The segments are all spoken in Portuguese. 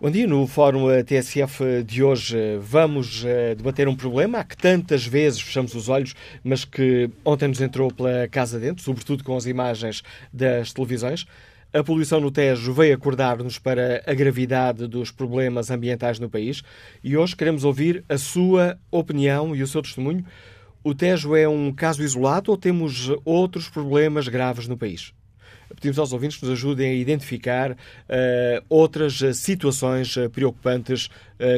Bom dia. No Fórum TSF de hoje vamos eh, debater um problema a que tantas vezes fechamos os olhos, mas que ontem nos entrou pela casa dentro, sobretudo com as imagens das televisões. A poluição no Tejo veio acordar-nos para a gravidade dos problemas ambientais no país e hoje queremos ouvir a sua opinião e o seu testemunho. O Tejo é um caso isolado ou temos outros problemas graves no país? Pedimos aos ouvintes que nos ajudem a identificar uh, outras uh, situações uh, preocupantes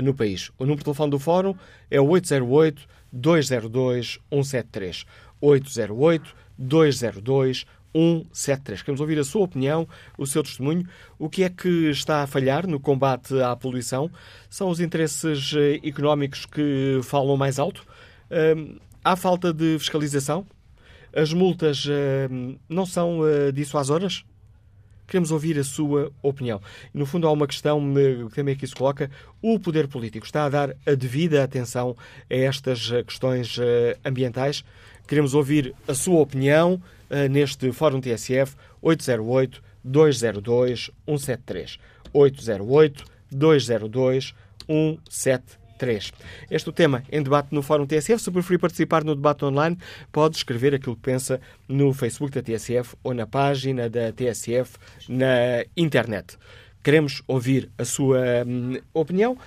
no país. O número de telefone do Fórum é o 808-202-173. 808-202-173. Queremos ouvir a sua opinião, o seu testemunho. O que é que está a falhar no combate à poluição? São os interesses económicos que falam mais alto? há falta de fiscalização? As multas uh, não são uh, dissuasoras? Queremos ouvir a sua opinião. No fundo, há uma questão que também aqui se coloca. O poder político está a dar a devida atenção a estas eh, questões ambientais? Queremos ouvir a sua opinião neste Fórum TSF 808 202 173. 808 202 173. 3. Este é o tema em debate no Fórum TSF. Se preferir participar no debate online, pode escrever aquilo que pensa no Facebook da TSF ou na página da TSF na internet. Queremos ouvir a sua hum, opinião.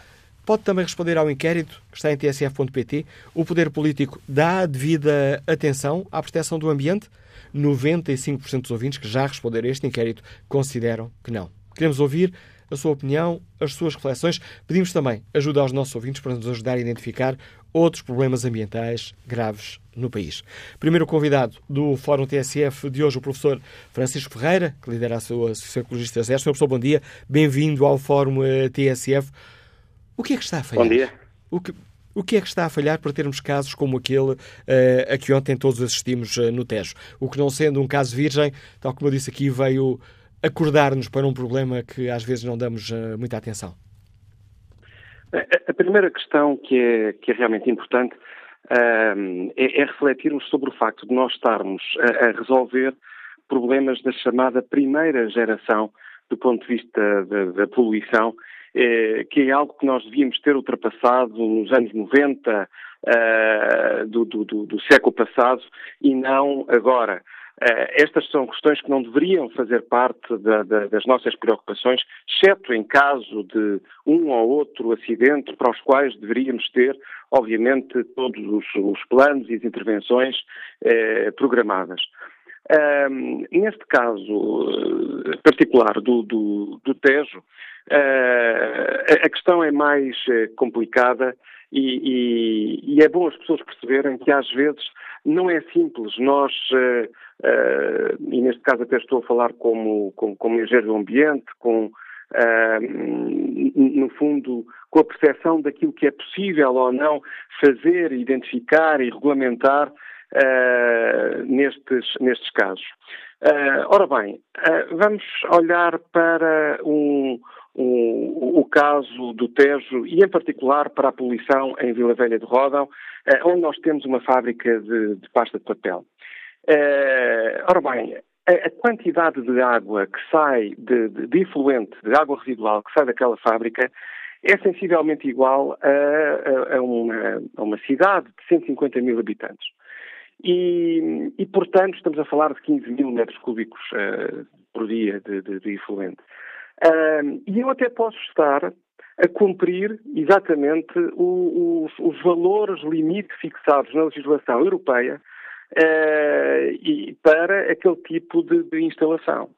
Pode também responder ao inquérito que está em tsf.pt. O poder político dá devida atenção à proteção do ambiente? 95% dos ouvintes que já responderam a este inquérito consideram que não. Queremos ouvir a sua opinião, as suas reflexões. Pedimos também ajuda aos nossos ouvintes para nos ajudar a identificar outros problemas ambientais graves no país. Primeiro convidado do Fórum TSF de hoje, o professor Francisco Ferreira, que lidera a sua Associação Ecologista Zero. Senhor professor, bom dia. Bem-vindo ao Fórum eh, TSF. O que é que está a falhar? Bom dia. O que, o que é que está a falhar para termos casos como aquele uh, a que ontem todos assistimos uh, no Tejo? O que, não sendo um caso virgem, tal como eu disse aqui, veio acordar-nos para um problema que às vezes não damos uh, muita atenção? A primeira questão que é, que é realmente importante uh, é, é, refletirmos sobre o facto de nós estarmos a, a, resolver problemas da chamada primeira geração do ponto de vista da, da poluição, eh, que é algo que nós devíamos ter ultrapassado nos anos 90 uh, do, do, do, século passado e não agora. Eh, estas são questões que não deveriam fazer parte da, da, das nossas preocupações, exceto em caso de um ou outro acidente para os quais deveríamos ter, obviamente, todos os, os planos e as intervenções eh, programadas. Um, neste caso eh, particular do, do, do Tejo, uh, a questão é mais complicada e, e, e, é bom as pessoas perceberem que às vezes não é simples. Nós uh, uh, e neste caso até estou a falar como, como, como engenheiro do ambiente, com, uh, no fundo, com a percepção daquilo que é possível ou não fazer, identificar e regulamentar nestes, nestes casos. ora bem, vamos olhar para um, o, o, caso do Tejo e, em particular, para a poluição em Vila Velha de Rodão, onde nós temos uma fábrica de, de pasta de papel. Uh, ora bem, a, quantidade de água que sai, de, de, de efluente, de água residual que sai daquela fábrica é sensivelmente igual a, a, a, uma, a uma, cidade de 150 mil habitantes. E, e, portanto, estamos a falar de 15 mil metros cúbicos uh, por dia de, de efluente. Uh, e eu até posso estar a cumprir exatamente o, os, os valores limite fixados na legislação europeia uh, e para aquele tipo de, de, instalação.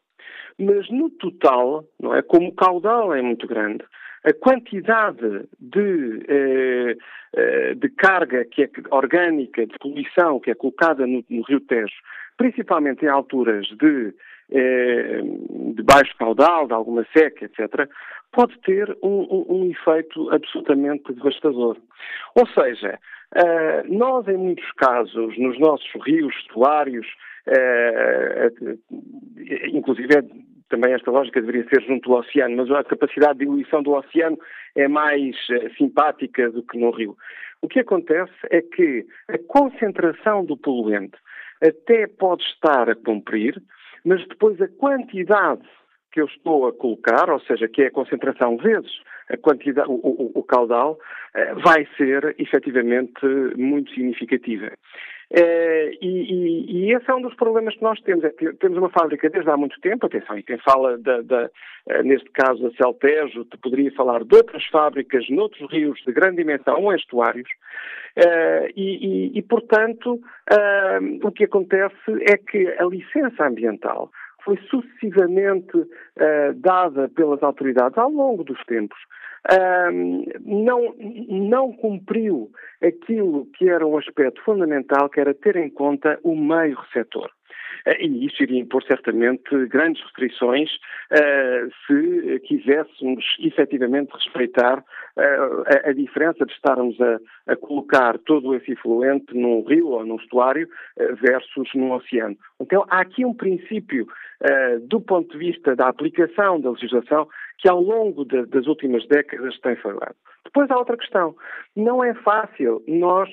Mas no total, não é, como o caudal é muito grande, a quantidade de, uh, uh, de carga que é orgânica, de poluição que é colocada no, no Rio Tejo, principalmente em alturas de, de baixo caudal, de alguma seca, etc., pode ter um, um, um efeito absolutamente devastador. Ou seja, Uh, nós, em muitos casos, nos nossos rios, estuários, uh, inclusive também esta lógica deveria ser junto ao oceano, mas a capacidade de diluição do oceano é mais simpática do que no rio. O que acontece é que a concentração do poluente até pode estar a cumprir, mas depois a quantidade que eu estou a colocar, ou seja, que é a concentração vezes a quantidade, o, o, o caudal, vai ser efetivamente muito significativa. Eh, e, e, e, esse é um dos problemas que nós temos. É temos uma fábrica desde há muito tempo, atenção, e quem fala, da, da, eh, neste caso, da Celtejo, poderia falar de outras fábricas noutros rios de grande dimensão ou estuários, uh, e, e, portanto, o que acontece é que a licença ambiental foi sucessivamente dada pelas autoridades ao longo dos tempos não, não cumpriu aquilo que era um aspecto fundamental, que era ter em conta o meio receptor. Eh, e isso iria impor certamente grandes restrições uh, se quiséssemos efetivamente respeitar uh, a, diferença de estarmos a, colocar todo esse efluente num rio ou num estuário versus num oceano. Então há aqui um princípio do ponto de vista da aplicação da legislação que ao longo de, das últimas décadas tem falhado. Depois há outra questão. Não é fácil nós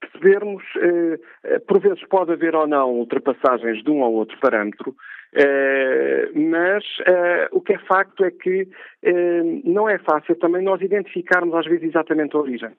percebermos, uh, por vezes pode haver ou não ultrapassagens de um ou outro parâmetro, uh, mas uh, o que é facto é que não é fácil também nós identificarmos às vezes exatamente a origem.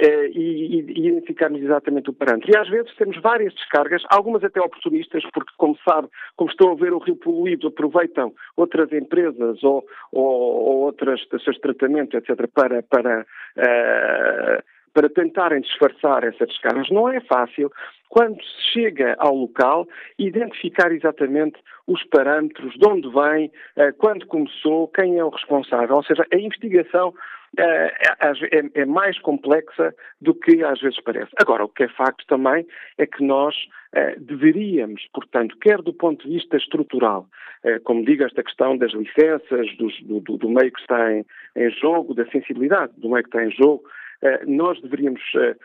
Uh, e, e, identificarmos exatamente o parâmetro. E às vezes temos várias descargas, algumas até oportunistas, porque, como sabe, como estão a ver o rio poluído, aproveitam outras empresas ou, ou, ou outras estações de tratamento, etc., para, para uh, para tentarem disfarçar essas descargas. Não é fácil, quando se chega ao local, identificar exatamente os parâmetros, de onde vem, eh, quando começou, quem é o responsável. Ou seja, a investigação eh, é, é, é mais complexa do que às vezes parece. Agora, o que é facto também é que nós eh, deveríamos, portanto, quer do ponto de vista estrutural, como digo, esta questão das licenças, do, do, do meio que está em, em jogo, da sensibilidade do meio que está em jogo, eh, nós deveríamos eh,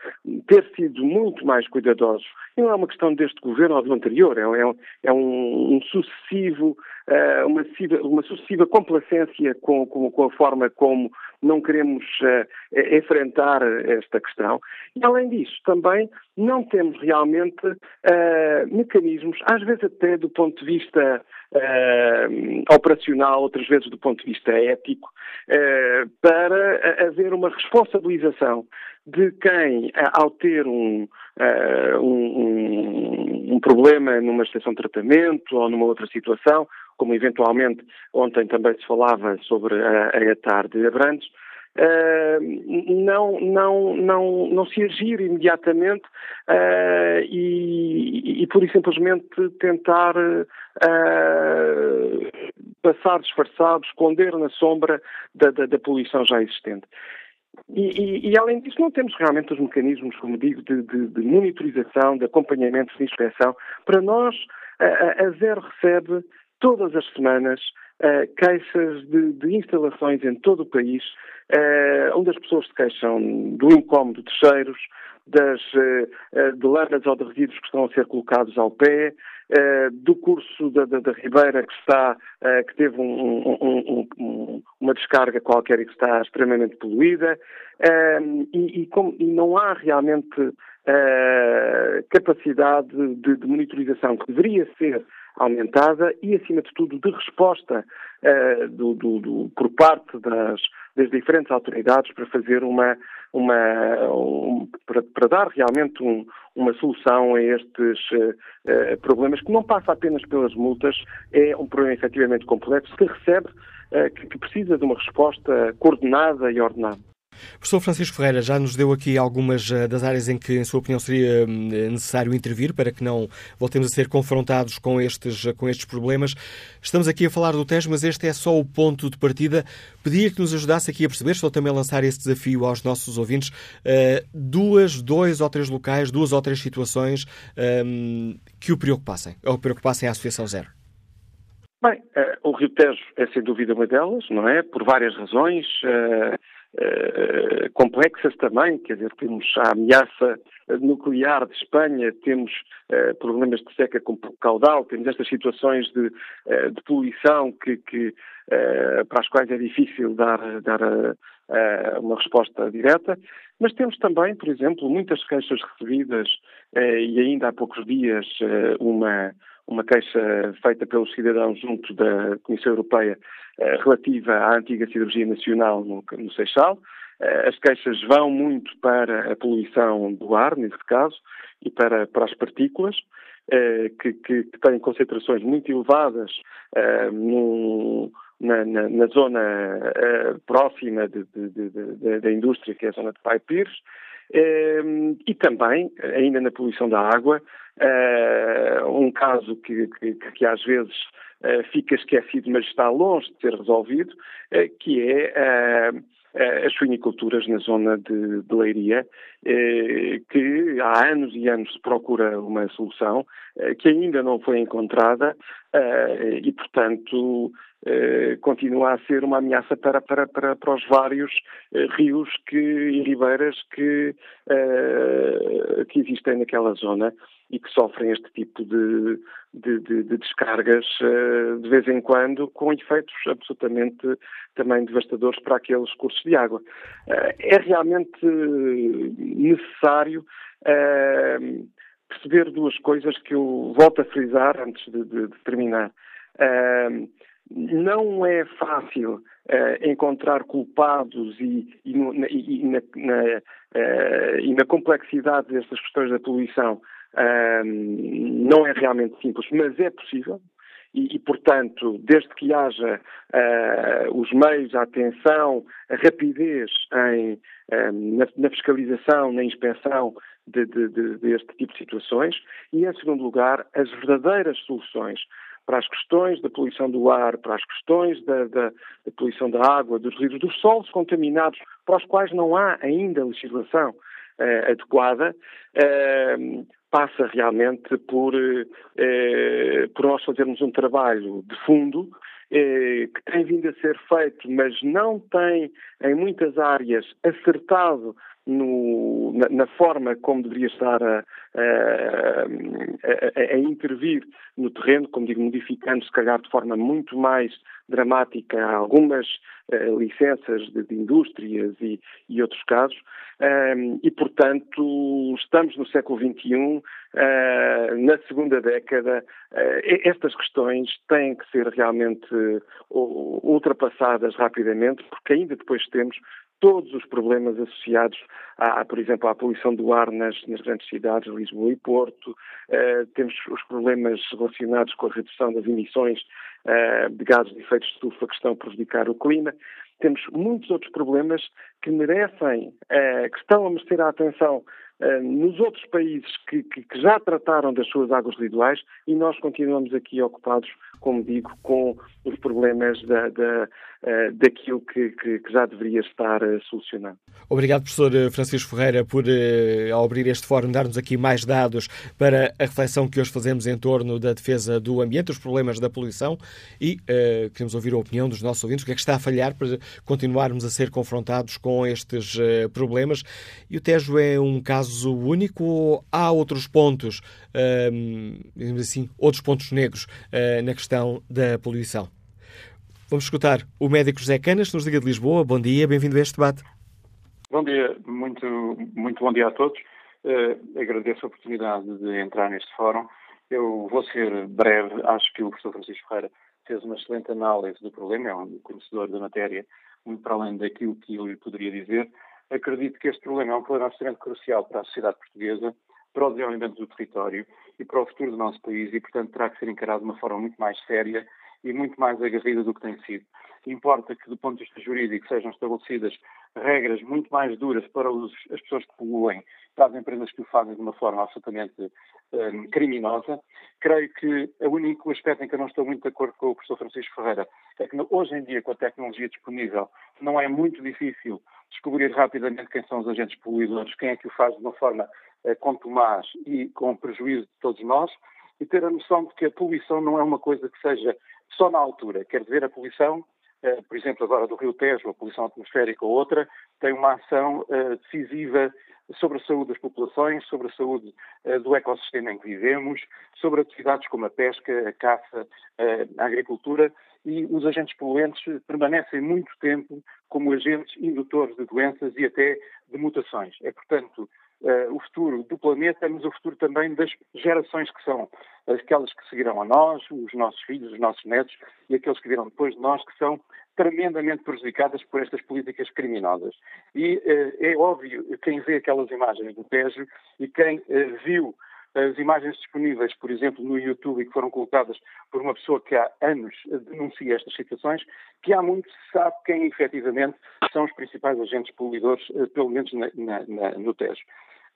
ter sido muito mais cuidadosos. E não é uma questão deste governo ou do anterior, é, um, é um, um sucessivo, eh, uma, uma sucessiva complacência com, com, com, a forma como não queremos enfrentar esta questão. E, além disso, também não temos realmente mecanismos, às vezes até do ponto de vista uh, operacional, outras vezes do ponto de vista ético, uh, para haver uma responsabilização de quem, ao ter um, uh, um, um, problema numa estação de tratamento ou numa outra situação, como eventualmente ontem também se falava sobre a, a ETAR de Abrantes, Uh, não, não, não, não se agir imediatamente uh, e, e, por simplesmente tentar uh, passar disfarçado, esconder na sombra da, da, da poluição já existente. E, e, e, além disso, não temos realmente os mecanismos, como digo, de, de, de monitorização, de acompanhamento, de inspeção. Para nós, a, a Zero recebe todas as semanas uh, queixas de, de, instalações em todo o país, uh, onde as pessoas se queixam do incómodo de cheiros, das uh, de lanas ou de resíduos que estão a ser colocados ao pé, do curso da, da, da, Ribeira que está, que teve um, um, um, uma descarga qualquer e que está extremamente poluída, e, e, como, e, não há realmente capacidade de, de monitorização que deveria ser aumentada e, acima de tudo, de resposta uh, do, do, do, por parte das, das, diferentes autoridades para fazer uma, uma um, para, para, dar realmente um, uma solução a estes uh, problemas que não passa apenas pelas multas, é um problema efetivamente complexo que recebe, uh, que, que precisa de uma resposta coordenada e ordenada. Professor Francisco Ferreira já nos deu aqui algumas eh, das áreas em que, em sua opinião, seria hum, necessário intervir para que não voltemos a ser confrontados com estes, com estes problemas. Estamos aqui a falar do Tejo, mas este é só o ponto de partida. Pedia que nos ajudasse aqui a perceber, estou também a lançar esse desafio aos nossos ouvintes, uh, duas, dois ou três locais, duas ou três situações um, que o preocupassem, ou preocupassem a Associação Zero. Bem, o Rio Tejo é sem dúvida uma delas, não é? Por várias razões. Uh, complexas também, quer dizer, temos a ameaça nuclear de Espanha, temos uh, problemas de seca com caudal, temos estas situações de, uh, de poluição que, que para as quais é difícil dar, dar uma resposta direta, mas temos também, por exemplo, muitas queixas recebidas e ainda há poucos dias uma uma queixa feita pelos cidadãos junto da Comissão Europeia relativa à antiga cirurgia nacional no, no Seixal. As queixas vão muito para a poluição do ar, nesse caso, e para, para as partículas, que, que, que têm concentrações muito elevadas na, na, na, zona próxima de, de, de, da indústria, que é a zona de Pai Pires, e também, ainda na poluição da água, eh, um caso que, que, que às vezes eh, fica esquecido, mas está longe de ser resolvido, eh, que é as suiniculturas na zona de, de Leiria, que há anos e anos se procura uma solução, que ainda não foi encontrada e, portanto, eh, continua a ser uma ameaça para, para, para, para os vários eh, rios que, e ribeiras que, que existem naquela zona e que sofrem este tipo de, de, de, de descargas de vez em quando, com efeitos absolutamente também devastadores para aqueles cursos de água. é realmente necessário perceber duas coisas que eu volto a frisar antes de, de, de terminar. Uh, não é fácil uh, encontrar culpados e, e, no, na, e, na, na, uh, e, na, complexidade destas questões da poluição uh, não é realmente simples, mas é possível. E, portanto, desde que haja os meios, a atenção, a rapidez em, na, fiscalização, na inspeção de, de, de, deste tipo de situações, e, em segundo lugar, as verdadeiras soluções para as questões da poluição do ar, para as questões da, da, da poluição da água, dos rios, dos solos contaminados, para os quais não há ainda legislação eh, adequada, eh, passa realmente por, eh, por nós fazermos um trabalho de fundo eh, que tem vindo a ser feito, mas não tem, em muitas áreas, acertado no, na, na, forma como deveria estar a, a, a, a, intervir no terreno, como digo, modificando se calhar de forma muito mais dramática algumas uh, licenças de, de, indústrias e, e outros casos. E, portanto, estamos no século XXI, uh, na segunda década, uh, estas questões têm que ser realmente ultrapassadas rapidamente, porque ainda depois temos todos os problemas associados, à, por exemplo, à poluição do ar nas, nas grandes cidades, Lisboa e Porto, uh, temos os problemas relacionados com a redução das emissões uh, de gases de efeito de estufa que estão a prejudicar o clima. Temos muitos outros problemas que merecem, uh, que estão a merecer a atenção nos outros países que, que, que, já trataram das suas águas residuais e nós continuamos aqui ocupados, como digo, com os problemas da, da, uh, daquilo que, que, que, já deveria estar uh, solucionado. Obrigado, professor Francisco Ferreira, por, uh, abrir este fórum, dar-nos aqui mais dados para a reflexão que hoje fazemos em torno da defesa do ambiente, os problemas da poluição e queremos ouvir a opinião dos nossos ouvintes, o que é que está a falhar para continuarmos a ser confrontados com estes problemas. E o Tejo é um caso único ou há outros pontos, digamos assim, outros pontos negros uh, na questão da poluição? Vamos escutar o médico José Canas, nos Liga de Lisboa. Bom dia, bem-vindo a este debate. Bom dia, muito, muito bom dia a todos. Uh, agradeço a oportunidade de entrar neste fórum. Eu vou ser breve, acho que o professor Francisco Ferreira fez uma excelente análise do problema, é um conhecedor da matéria, muito para além daquilo que eu lhe poderia dizer acredito que este problema é um problema absolutamente crucial para a sociedade portuguesa, para o desenvolvimento do território e para o futuro do nosso país e, portanto, terá que ser encarado de uma forma muito mais séria e muito mais agarrida do que tem sido. Importa que, do ponto de vista jurídico, sejam estabelecidas regras muito mais duras para os, as pessoas que poluem, para as empresas que o fazem de uma forma absolutamente um, criminosa. Creio que o único aspecto em que eu não estou muito de acordo com o professor Francisco Ferreira é que hoje em dia, com a tecnologia disponível, não é muito difícil descobrir rapidamente quem são os agentes poluidores, quem é que o faz de uma forma uh, contumaz e com prejuízo de todos nós, e ter a noção de que a poluição não é uma coisa que seja só na altura. Quer dizer, a poluição Uh, por exemplo, agora do Rio Tejo, a poluição atmosférica ou outra, tem uma ação uh, decisiva sobre a saúde das populações, sobre a saúde uh, do ecossistema em que vivemos, sobre atividades como a pesca, a caça, a agricultura, e os agentes poluentes permanecem muito tempo como agentes indutores de doenças e até de mutações. É, portanto, uh, o futuro do planeta, mas o futuro também das gerações que são aquelas que seguirão a nós, os nossos filhos, os nossos netos e aqueles que virão depois de nós, que são tremendamente prejudicadas por estas políticas criminosas. E uh, é óbvio, quem vê aquelas imagens do Tejo e quem uh, viu as imagens disponíveis, por exemplo, no YouTube e que foram colocadas por uma pessoa que há anos denuncia estas situações, que há muito se sabe quem efetivamente são os principais agentes poluidores, pelo menos na, na, no Tejo.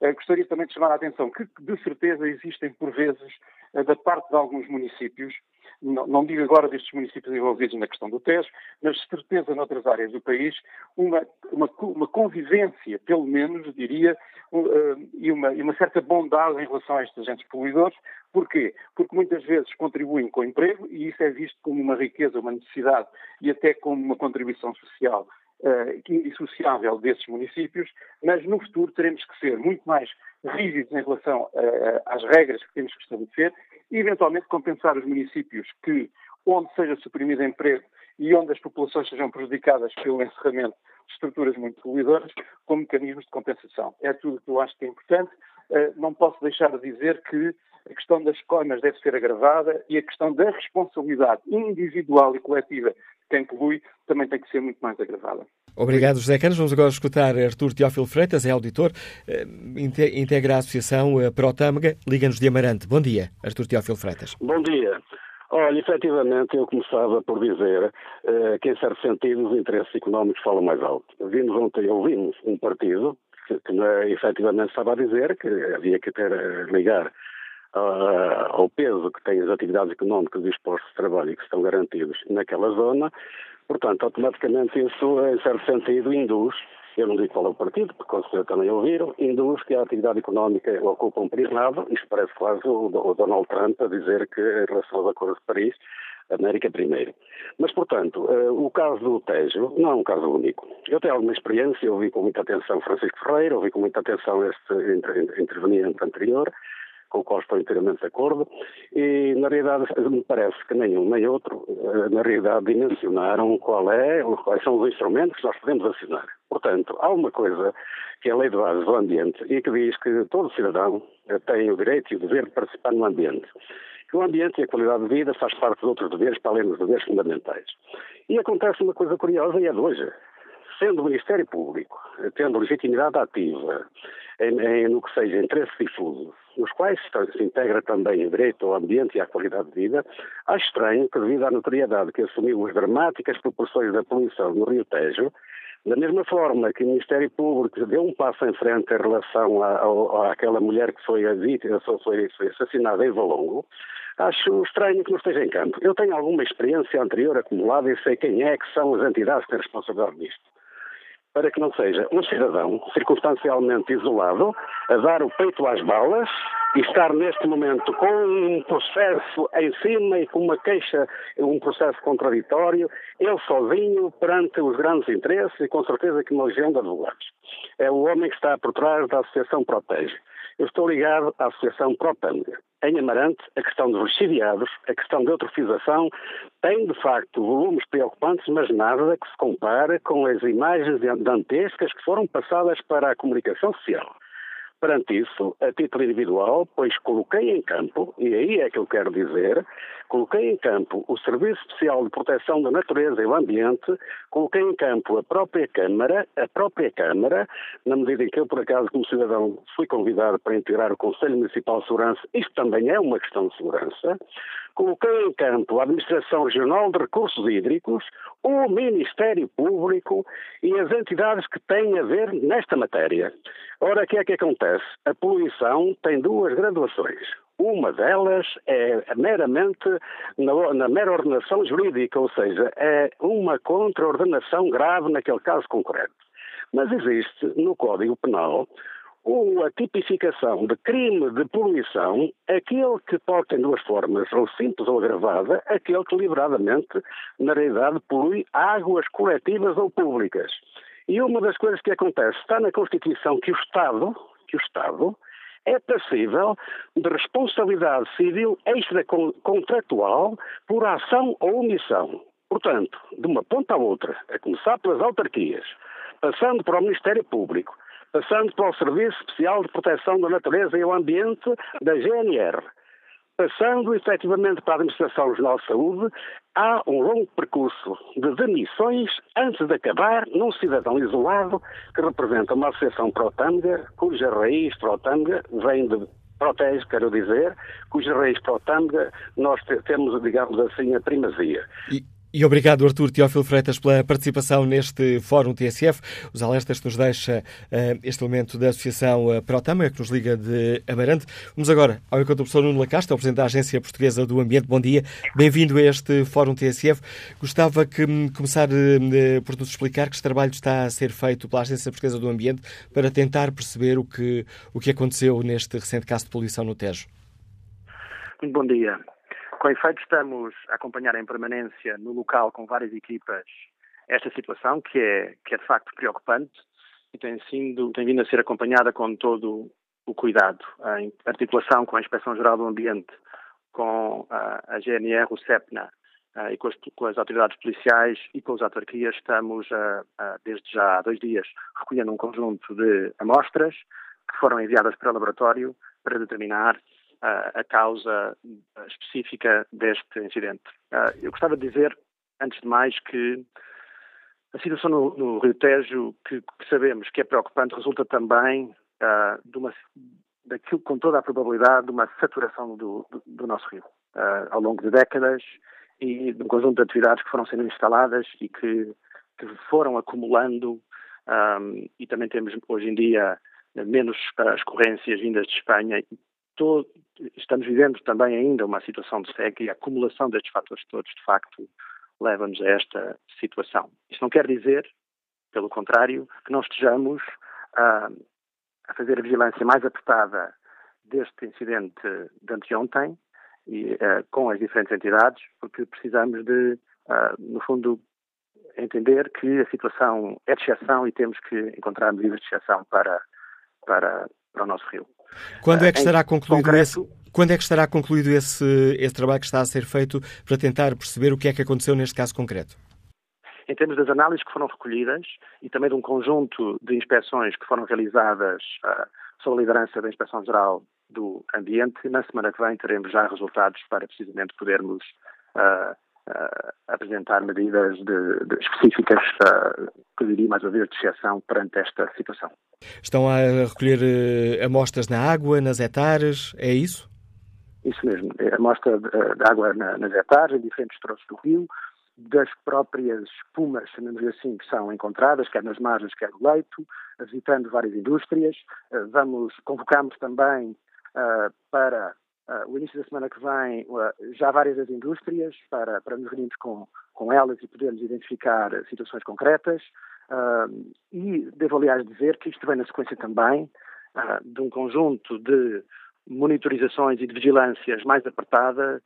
Gostaria também de chamar a atenção que, de certeza, existem, por vezes, da parte de alguns municípios, não, não, digo agora destes municípios envolvidos na questão do Tejo, mas de certeza noutras áreas do país, uma, uma, uma convivência, pelo menos, diria, uh, e, uma, e uma certa bondade em relação a estes agentes poluidores. Porquê? Porque muitas vezes contribuem com o emprego e isso é visto como uma riqueza, uma necessidade e até como uma contribuição social uh, indissociável desses municípios, mas no futuro teremos que ser muito mais rígidos em relação uh, às regras que temos que estabelecer e eventualmente compensar os municípios que, onde seja suprimido emprego e onde as populações sejam prejudicadas pelo encerramento de estruturas muito poluidoras, com mecanismos de compensação. É tudo que eu acho que é importante. Uh, não posso deixar de dizer que a questão das coimas deve ser agravada e a questão da responsabilidade individual e coletiva quem polui também tem que ser muito mais agravada. Obrigado, José Canas. Vamos agora escutar Artur Teófilo Freitas, é auditor, eh, integra a Associação eh, Protâmega, Liga-nos de Amarante. Bom dia, Artur Teófilo Freitas. Bom dia. Olha, efetivamente, eu começava por dizer uh, que, em certo sentido, os interesses económicos falam mais alto. Vimos ontem, ouvimos um partido que, que efetivamente estava a dizer que havia que ter, ligar uh, ao peso que têm as atividades económicas e os postos de trabalho que estão garantidos naquela zona. Portanto, automaticamente isso, em certo sentido, induz, eu não digo qual é o partido, porque certeza também ouviram, induz que a atividade económica ocupa um nada, isto parece quase o, Donald Trump a dizer que, em relação aos acordos de Paris, América primeiro. Mas, portanto, uh, o caso do Tejo não é um caso único. Eu tenho alguma experiência, ouvi com muita atenção Francisco Ferreira, ouvi com muita atenção este interveniente anterior, com o qual estou inteiramente de acordo, e na realidade me parece que nenhum nem outro, eh, na realidade, dimensionaram qual é, quais são os instrumentos que nós podemos assinar. Portanto, há uma coisa que é a lei de base do ambiente e que diz que todo cidadão eh, tem o direito e o dever de participar no ambiente. O ambiente e a qualidade de vida faz parte de outros deveres para além dos deveres fundamentais. E acontece uma coisa curiosa e é de hoje sendo o Ministério Público, tendo legitimidade ativa em, em, no que seja interesses difusos, nos quais se integra também o direito ao ambiente e à qualidade de vida, acho estranho que, devido à notoriedade que assumiu as dramáticas proporções da poluição no Rio Tejo, da mesma forma que o Ministério Público deu um passo em frente em relação à, àquela mulher que foi, vítima, foi, foi assassinada em Valongo, acho estranho que não esteja em campo. Eu tenho alguma experiência anterior acumulada e sei quem é que são as entidades que têm responsabilidade nisto para que não seja um cidadão circunstancialmente isolado a dar o peito às balas e estar neste momento com um processo em cima e com uma queixa, um processo contraditório, ele sozinho perante os grandes interesses e com certeza que uma legião de advogados. É o homem que está por trás da Associação Protege. Eu estou ligado à Associação Protâmega. Em Amarante, a questão dos lixiviados, a questão da eutrofização, tem de facto volumes preocupantes, mas nada que se compare com as imagens dantescas que foram passadas para a comunicação social. Perante isso, a título individual, pois coloquei em campo, e aí é que eu quero dizer, coloquei em campo o Serviço Especial de Proteção da Natureza e do Ambiente, coloquei em campo a própria Câmara, a própria Câmara, na medida em que eu, por acaso, como cidadão, fui convidado para integrar o Conselho Municipal de Segurança, isto também é uma questão de segurança, coloquei em campo a Administração Regional de Recursos Hídricos, o Ministério Público e as entidades que têm a ver nesta matéria. Ora, o que é que acontece? A poluição tem duas graduações. Uma delas é meramente na, na mera ordenação jurídica, ou seja, é uma contraordenação grave naquele caso concreto. Mas existe no Código Penal ou a tipificação de crime de poluição, aquele que pode ter duas formas, ou simples ou agravada, aquele que deliberadamente, na realidade, polui águas coletivas ou públicas. E uma das coisas que acontece está na Constituição que o Estado, que o Estado é passível de responsabilidade civil extracontratual por ação ou omissão. Portanto, de uma ponta à outra, a começar pelas autarquias, passando para o Ministério Público, passando pelo Serviço Especial de Proteção da Natureza e o Ambiente da GNR, passando efetivamente para a Administração Regional de Saúde, há um longo percurso de demissões antes de acabar num cidadão isolado que representa uma associação pró-tâmega, cuja raiz pró-tâmega vem de protege, quero dizer, cuja raiz pró-tâmega nós temos, digamos assim, a primazia. E, e obrigado, Artur Teófilo Freitas, pela participação neste Fórum TSF. Os alertas que nos deixa uh, este elemento da Associação uh, Protama, que nos liga de Amarante. Vamos agora ao encontro do professor Nuno Lacasta, o Presidente da Agência Portuguesa do Ambiente. Bom dia, bem-vindo a este Fórum TSF. Gostava que um, começar uh, por nos explicar que este trabalho está a ser feito pela Agência Portuguesa do Ambiente para tentar perceber o que, o que aconteceu neste recente caso de poluição no Tejo. Muito bom dia. Com efeito, estamos a acompanhar em permanência no local com várias equipas esta situação, que é, que é de facto preocupante e tem, sido, tem vindo a ser acompanhada com todo o cuidado, em articulação com a Inspeção-Geral do Ambiente, com a, a GNR, o CEPNA e com as, com as, autoridades policiais e com as autarquias, estamos, desde já há dois dias, recolhendo um conjunto de amostras que foram enviadas para o laboratório para determinar a causa específica deste incidente. Ah, eu gostava de dizer, antes de mais, que a situação no, no Rio Tejo, que, que, sabemos que é preocupante, resulta também uh, de uma, daquilo, com toda a probabilidade, de uma saturação do, do, do nosso rio uh, ao longo de décadas e de um conjunto de atividades que foram sendo instaladas e que, que foram acumulando um, e também temos hoje em dia menos uh, escorrências vindas de Espanha todo, estamos vivendo também ainda uma situação de seca e a acumulação destes fatores todos, de facto, leva-nos a esta situação. Isso não quer dizer, pelo contrário, que não estejamos a, a fazer a vigilância mais apertada deste incidente de anteontem e, uh, com as diferentes entidades, porque precisamos de, uh, no fundo, entender que a situação é de exceção e temos que encontrar medidas de exceção para, para, para o nosso rio. Quando é que estará concluído concreto, esse, quando é que estará concluído esse, esse trabalho que está a ser feito para tentar perceber o que é que aconteceu neste caso concreto? Em termos das análises que foram recolhidas e também de um conjunto de inspeções que foram realizadas uh, sob a liderança da Inspeção-Geral do Ambiente, na semana que vem teremos já resultados para precisamente podermos uh, apresentar medidas de, de específicas, que diria mais uma vez, de exceção perante esta situação. Estão a recolher uh, amostras na água, nas hectares, é isso? Isso mesmo, é amostra de, de água na, nas hectares, em diferentes troços do rio, das próprias espumas, chamamos assim, que são encontradas, quer nas margens, quer no leito, visitando várias indústrias. Vamos, convocamos também uh, para uh, o início da semana que vem uh, já várias das indústrias para, para nos reunirmos com, com elas e podermos identificar situações concretas. Uh, e devo, aliás, dizer que isto vem na sequência também de um conjunto de monitorizações e de vigilâncias mais apertada,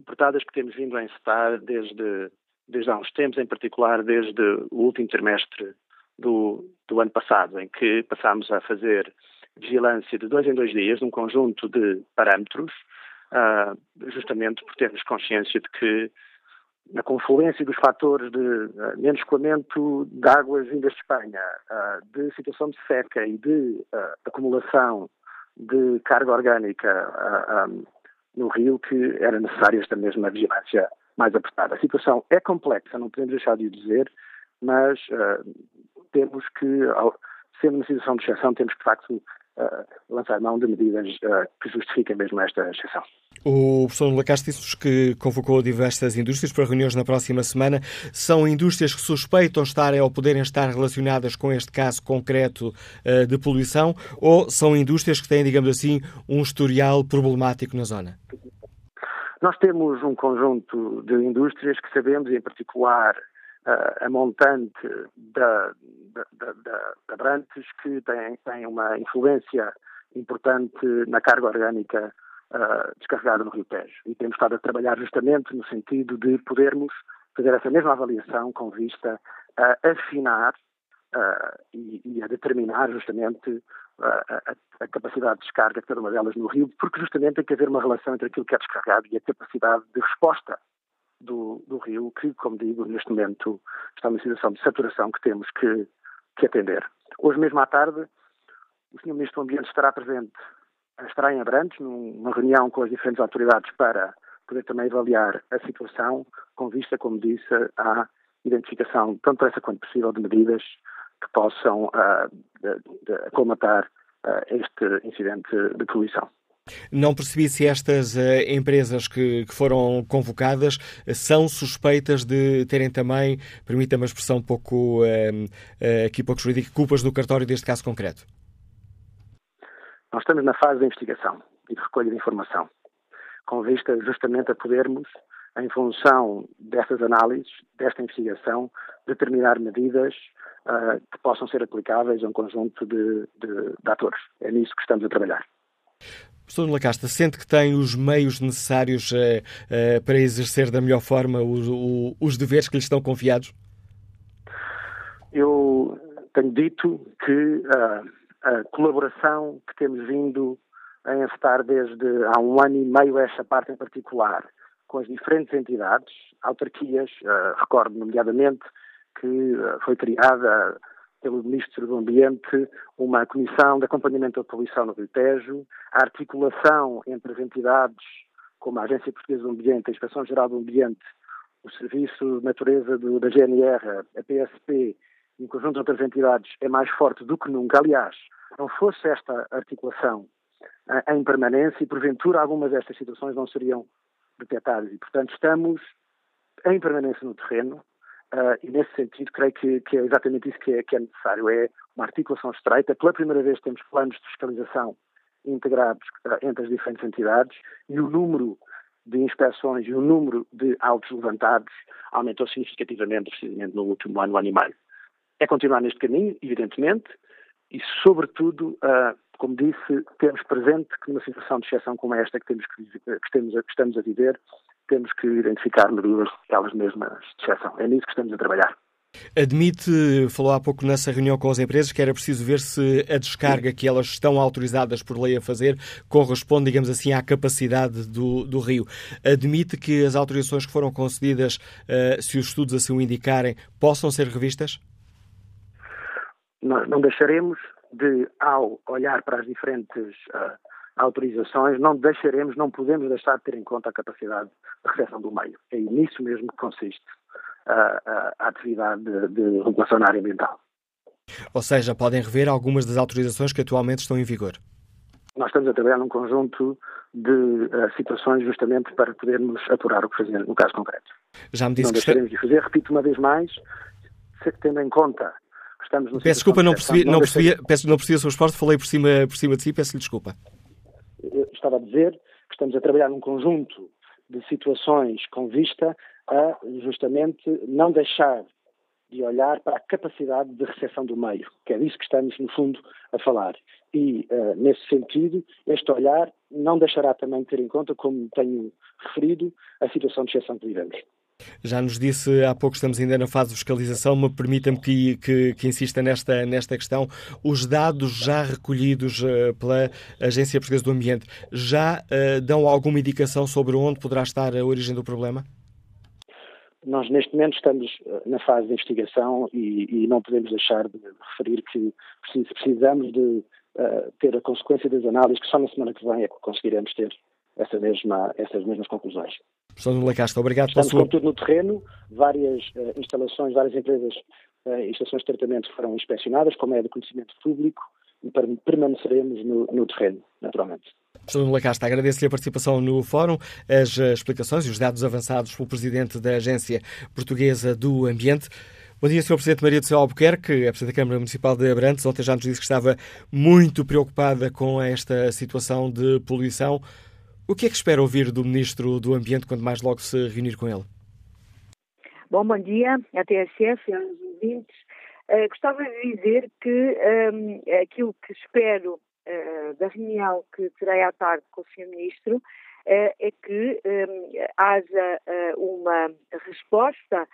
apertadas que temos vindo a encetar desde, desde há uns tempos, em particular desde o último trimestre do, do ano passado, em que passámos a fazer vigilância de dois em dois dias, num conjunto de parâmetros, uh, justamente por termos consciência de que na confluência dos fatores de uh, menos escoamento de águas vindas de Espanha, uh, de situação de seca e de acumulação de carga orgânica um, no rio, que era necessária esta mesma vigilância mais apertada. A situação é complexa, não podemos deixar de o dizer, mas temos que, ao, sendo uma situação de exceção, temos que, de facto, uh, lançar mão de medidas uh, que justifiquem mesmo esta exceção. O professor Lacaste disse-nos que convocou diversas indústrias para reuniões na próxima semana. São indústrias que suspeitam estarem ou poderem estar relacionadas com este caso concreto uh, de poluição ou são indústrias que têm, digamos assim, um historial problemático na zona? Nós temos um conjunto de indústrias que sabemos, em particular a montante da, da, da, da Brantes, que tem, tem uma influência importante na carga orgânica uh, descarregada no Rio Tejo. E temos estado a trabalhar justamente no sentido de podermos fazer essa mesma avaliação com vista a afinar uh, e, e, a determinar justamente a, a, capacidade de descarga de cada uma delas no Rio, porque justamente tem que haver uma relação entre aquilo que é descarregado e a capacidade de resposta do, do rio, que, como digo, neste momento está numa situação de saturação que temos que, que atender. Hoje mesmo à tarde o Sr. Ministro do Ambiente estará presente, estará em Abrantes, numa reunião com as diferentes autoridades para poder também avaliar a situação, com vista, como disse, à identificação, tanto pressa quanto possível, de medidas que possam uh, de, de, uh, este incidente de poluição. Não percebi se estas uh, empresas que, que, foram convocadas são suspeitas de terem também, permita-me a expressão pouco, uh, aqui pouco jurídica, culpas no cartório deste caso concreto. Nós estamos na fase de investigação e de recolha de informação, com vista justamente a podermos, em função dessas análises, desta investigação, determinar medidas uh, que possam ser aplicáveis a um conjunto de, de, de atores. É nisso que estamos a trabalhar. Professor Lacasta, sente que tem os meios necessários uh, uh, para exercer da melhor forma os, o, os deveres que lhe estão confiados? Eu tenho dito que uh, a colaboração que temos vindo a encetar desde há um ano e meio, esta parte em particular, com as diferentes entidades, autarquias, recordo nomeadamente que foi criada pelo Ministro do Ambiente uma comissão de acompanhamento da poluição no Rio Tejo, a articulação entre as entidades como a Agência Portuguesa do Ambiente, a Inspeção Geral do Ambiente, o Serviço de Natureza do, da GNR, a PSP e um conjunto de outras entidades é mais forte do que nunca. Aliás, não fosse esta articulação eh, em permanência e, porventura, algumas destas situações não seriam detectadas. E, portanto, estamos em permanência no terreno, Uh, e nesse sentido, creio que, que, é exatamente isso que é, que é, necessário: é uma articulação estreita. Pela primeira vez, temos planos de fiscalização integrados uh, entre as diferentes entidades e o número de inspeções e o número de autos levantados aumentou significativamente, precisamente no último ano, ano e meio. É continuar neste caminho, evidentemente, e, sobretudo, uh, como disse, temos presente que numa situação de exceção como esta que, temos que, que, temos, que estamos a viver, temos que identificar medidas elas mesmas de exceção. É nisso que estamos a trabalhar. Admite, falou há pouco nessa reunião com as empresas, que era preciso ver se a descarga que elas estão autorizadas por lei a fazer corresponde, digamos assim, à capacidade do, do rio. Admite que as autorizações que foram concedidas, uh, se os estudos assim o indicarem, possam ser revistas? Nós não deixaremos de, ao olhar para as diferentes uh, autorizações, não deixaremos, não podemos deixar de ter em conta a capacidade de recepção do meio. É nisso mesmo que consiste a, a, a atividade de, de regulação na área ambiental. Ou seja, podem rever algumas das autorizações que atualmente estão em vigor. Nós estamos a trabalhar num conjunto de uh, situações justamente para podermos apurar o que fazer no caso concreto. Já me disse não que deixaremos está... de fazer, repito uma vez mais, tendo em conta que estamos no Peço desculpa, não percebi, não, percebi, peço, não percebi a sua resposta, falei por cima, por cima de si, peço-lhe desculpa estava a dizer que estamos a trabalhar num conjunto de situações com vista a justamente não deixar de olhar para a capacidade de recepção do meio, que é disso que estamos, no fundo, a falar. E, uh, nesse sentido, este olhar não deixará também de ter em conta, como tenho referido, a situação de exceção que vivemos. Já nos disse há pouco, estamos ainda na fase de fiscalização, mas permita-me que, que, que, insista nesta, nesta questão. Os dados já recolhidos uh, pela Agência Portuguesa do Ambiente já uh, dão alguma indicação sobre onde poderá estar a origem do problema? Nós, neste momento, estamos eh, na fase de investigação e, e não podemos deixar de referir que precisamos de uh, ter a consequência das análises, que só na semana que vem é que conseguiremos ter essa mesma, essas mesmas conclusões. Professor Nuno Lacasta, obrigado Estamos pela sua... tudo no terreno, várias uh, instalações, várias empresas uh, estações de tratamento foram inspecionadas, como é de conhecimento público, e permaneceremos no, no terreno, naturalmente. Professor Nuno Lacasta, agradeço-lhe a participação no fórum, as uh, explicações e os dados avançados pelo Presidente da Agência Portuguesa do Ambiente. Bom dia, Sr. Presidente Maria do Céu Albuquerque, é Presidente da Câmara Municipal de Abrantes. Ontem já nos disse que estava muito preocupada com esta situação de poluição. O que é que espera ouvir do Ministro do Ambiente quando mais logo se reunir com ele? Bom, bom dia a TSF aos ouvintes. Uh, gostava de dizer que um, ehm, aquilo que espero uh, da reunião que terei à tarde com o Sr. Ministro uh, é que um, ehm, haja uma resposta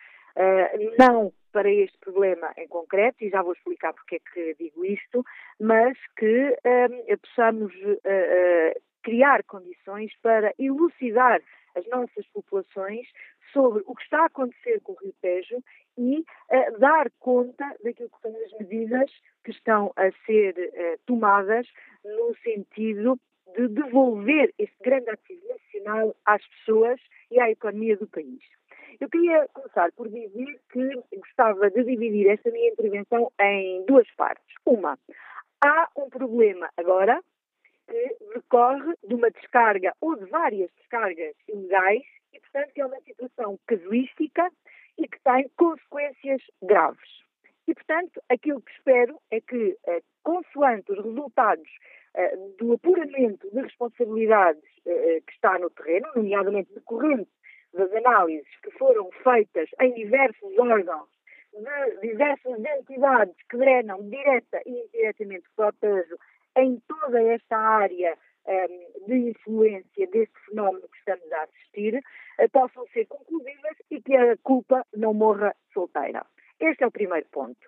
não para este problema em concreto, e já vou explicar porque é que digo isto, mas que um, ehm, possamos criar condições para elucidar as nossas populações sobre o que está a acontecer com o Rio Tejo e uh, dar conta daquilo que são as medidas que estão a ser uh, tomadas no sentido de devolver esse grande ativo nacional às pessoas e à economia do país. Eu queria começar por dizer que gostava de dividir esta minha intervenção em duas partes. Uma, há um problema agora que decorre de uma descarga ou de várias descargas ilegais e, portanto, é uma situação casuística e que tem consequências graves. E, portanto, aquilo que espero é que, eh, consoante os resultados eh, do apuramento de responsabilidades eh, que está no terreno, nomeadamente decorrente das análises que foram feitas em diversos órgãos de diversas entidades que drenam direta e indiretamente o em toda esta área ehm, de influência deste fenómeno que estamos a assistir, uh, possam ser conclusivas e que a culpa não morra solteira. Este é o primeiro ponto.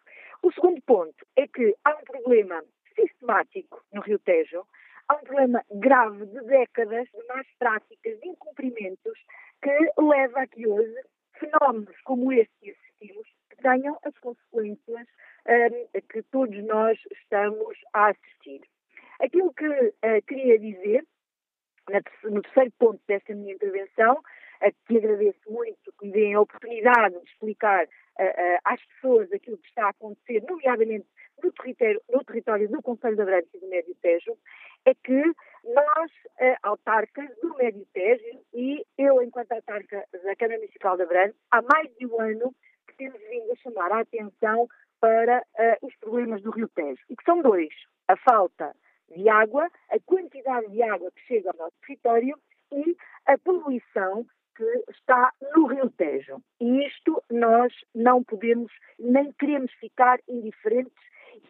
O segundo ponto é que há um problema sistemático no Rio Tejo, há um problema grave de décadas de más práticas, de incumprimentos, que leva a que hoje fenómenos como este que assistimos tenham as consequências um, que todos nós estamos a assistir. Aquilo que uh, queria dizer, no terceiro ponto desta minha intervenção, uh, que agradeço muito que me deem a oportunidade de explicar uh, às pessoas aquilo que está a acontecer, nomeadamente no território, no território do Conselho de Abrantes e do Médio Tejo, é que nós, autarcas do Médio Tejo, e eu, enquanto autarca da Câmara Municipal de Abrantes, há mais de um ano que temos vindo a chamar a atenção para uh, os problemas do Rio Tejo, e que são dois. A falta de água, a quantidade de água que chega ao nosso território e a poluição que está no Rio Tejo. E isto nós não podemos, nem queremos ficar indiferentes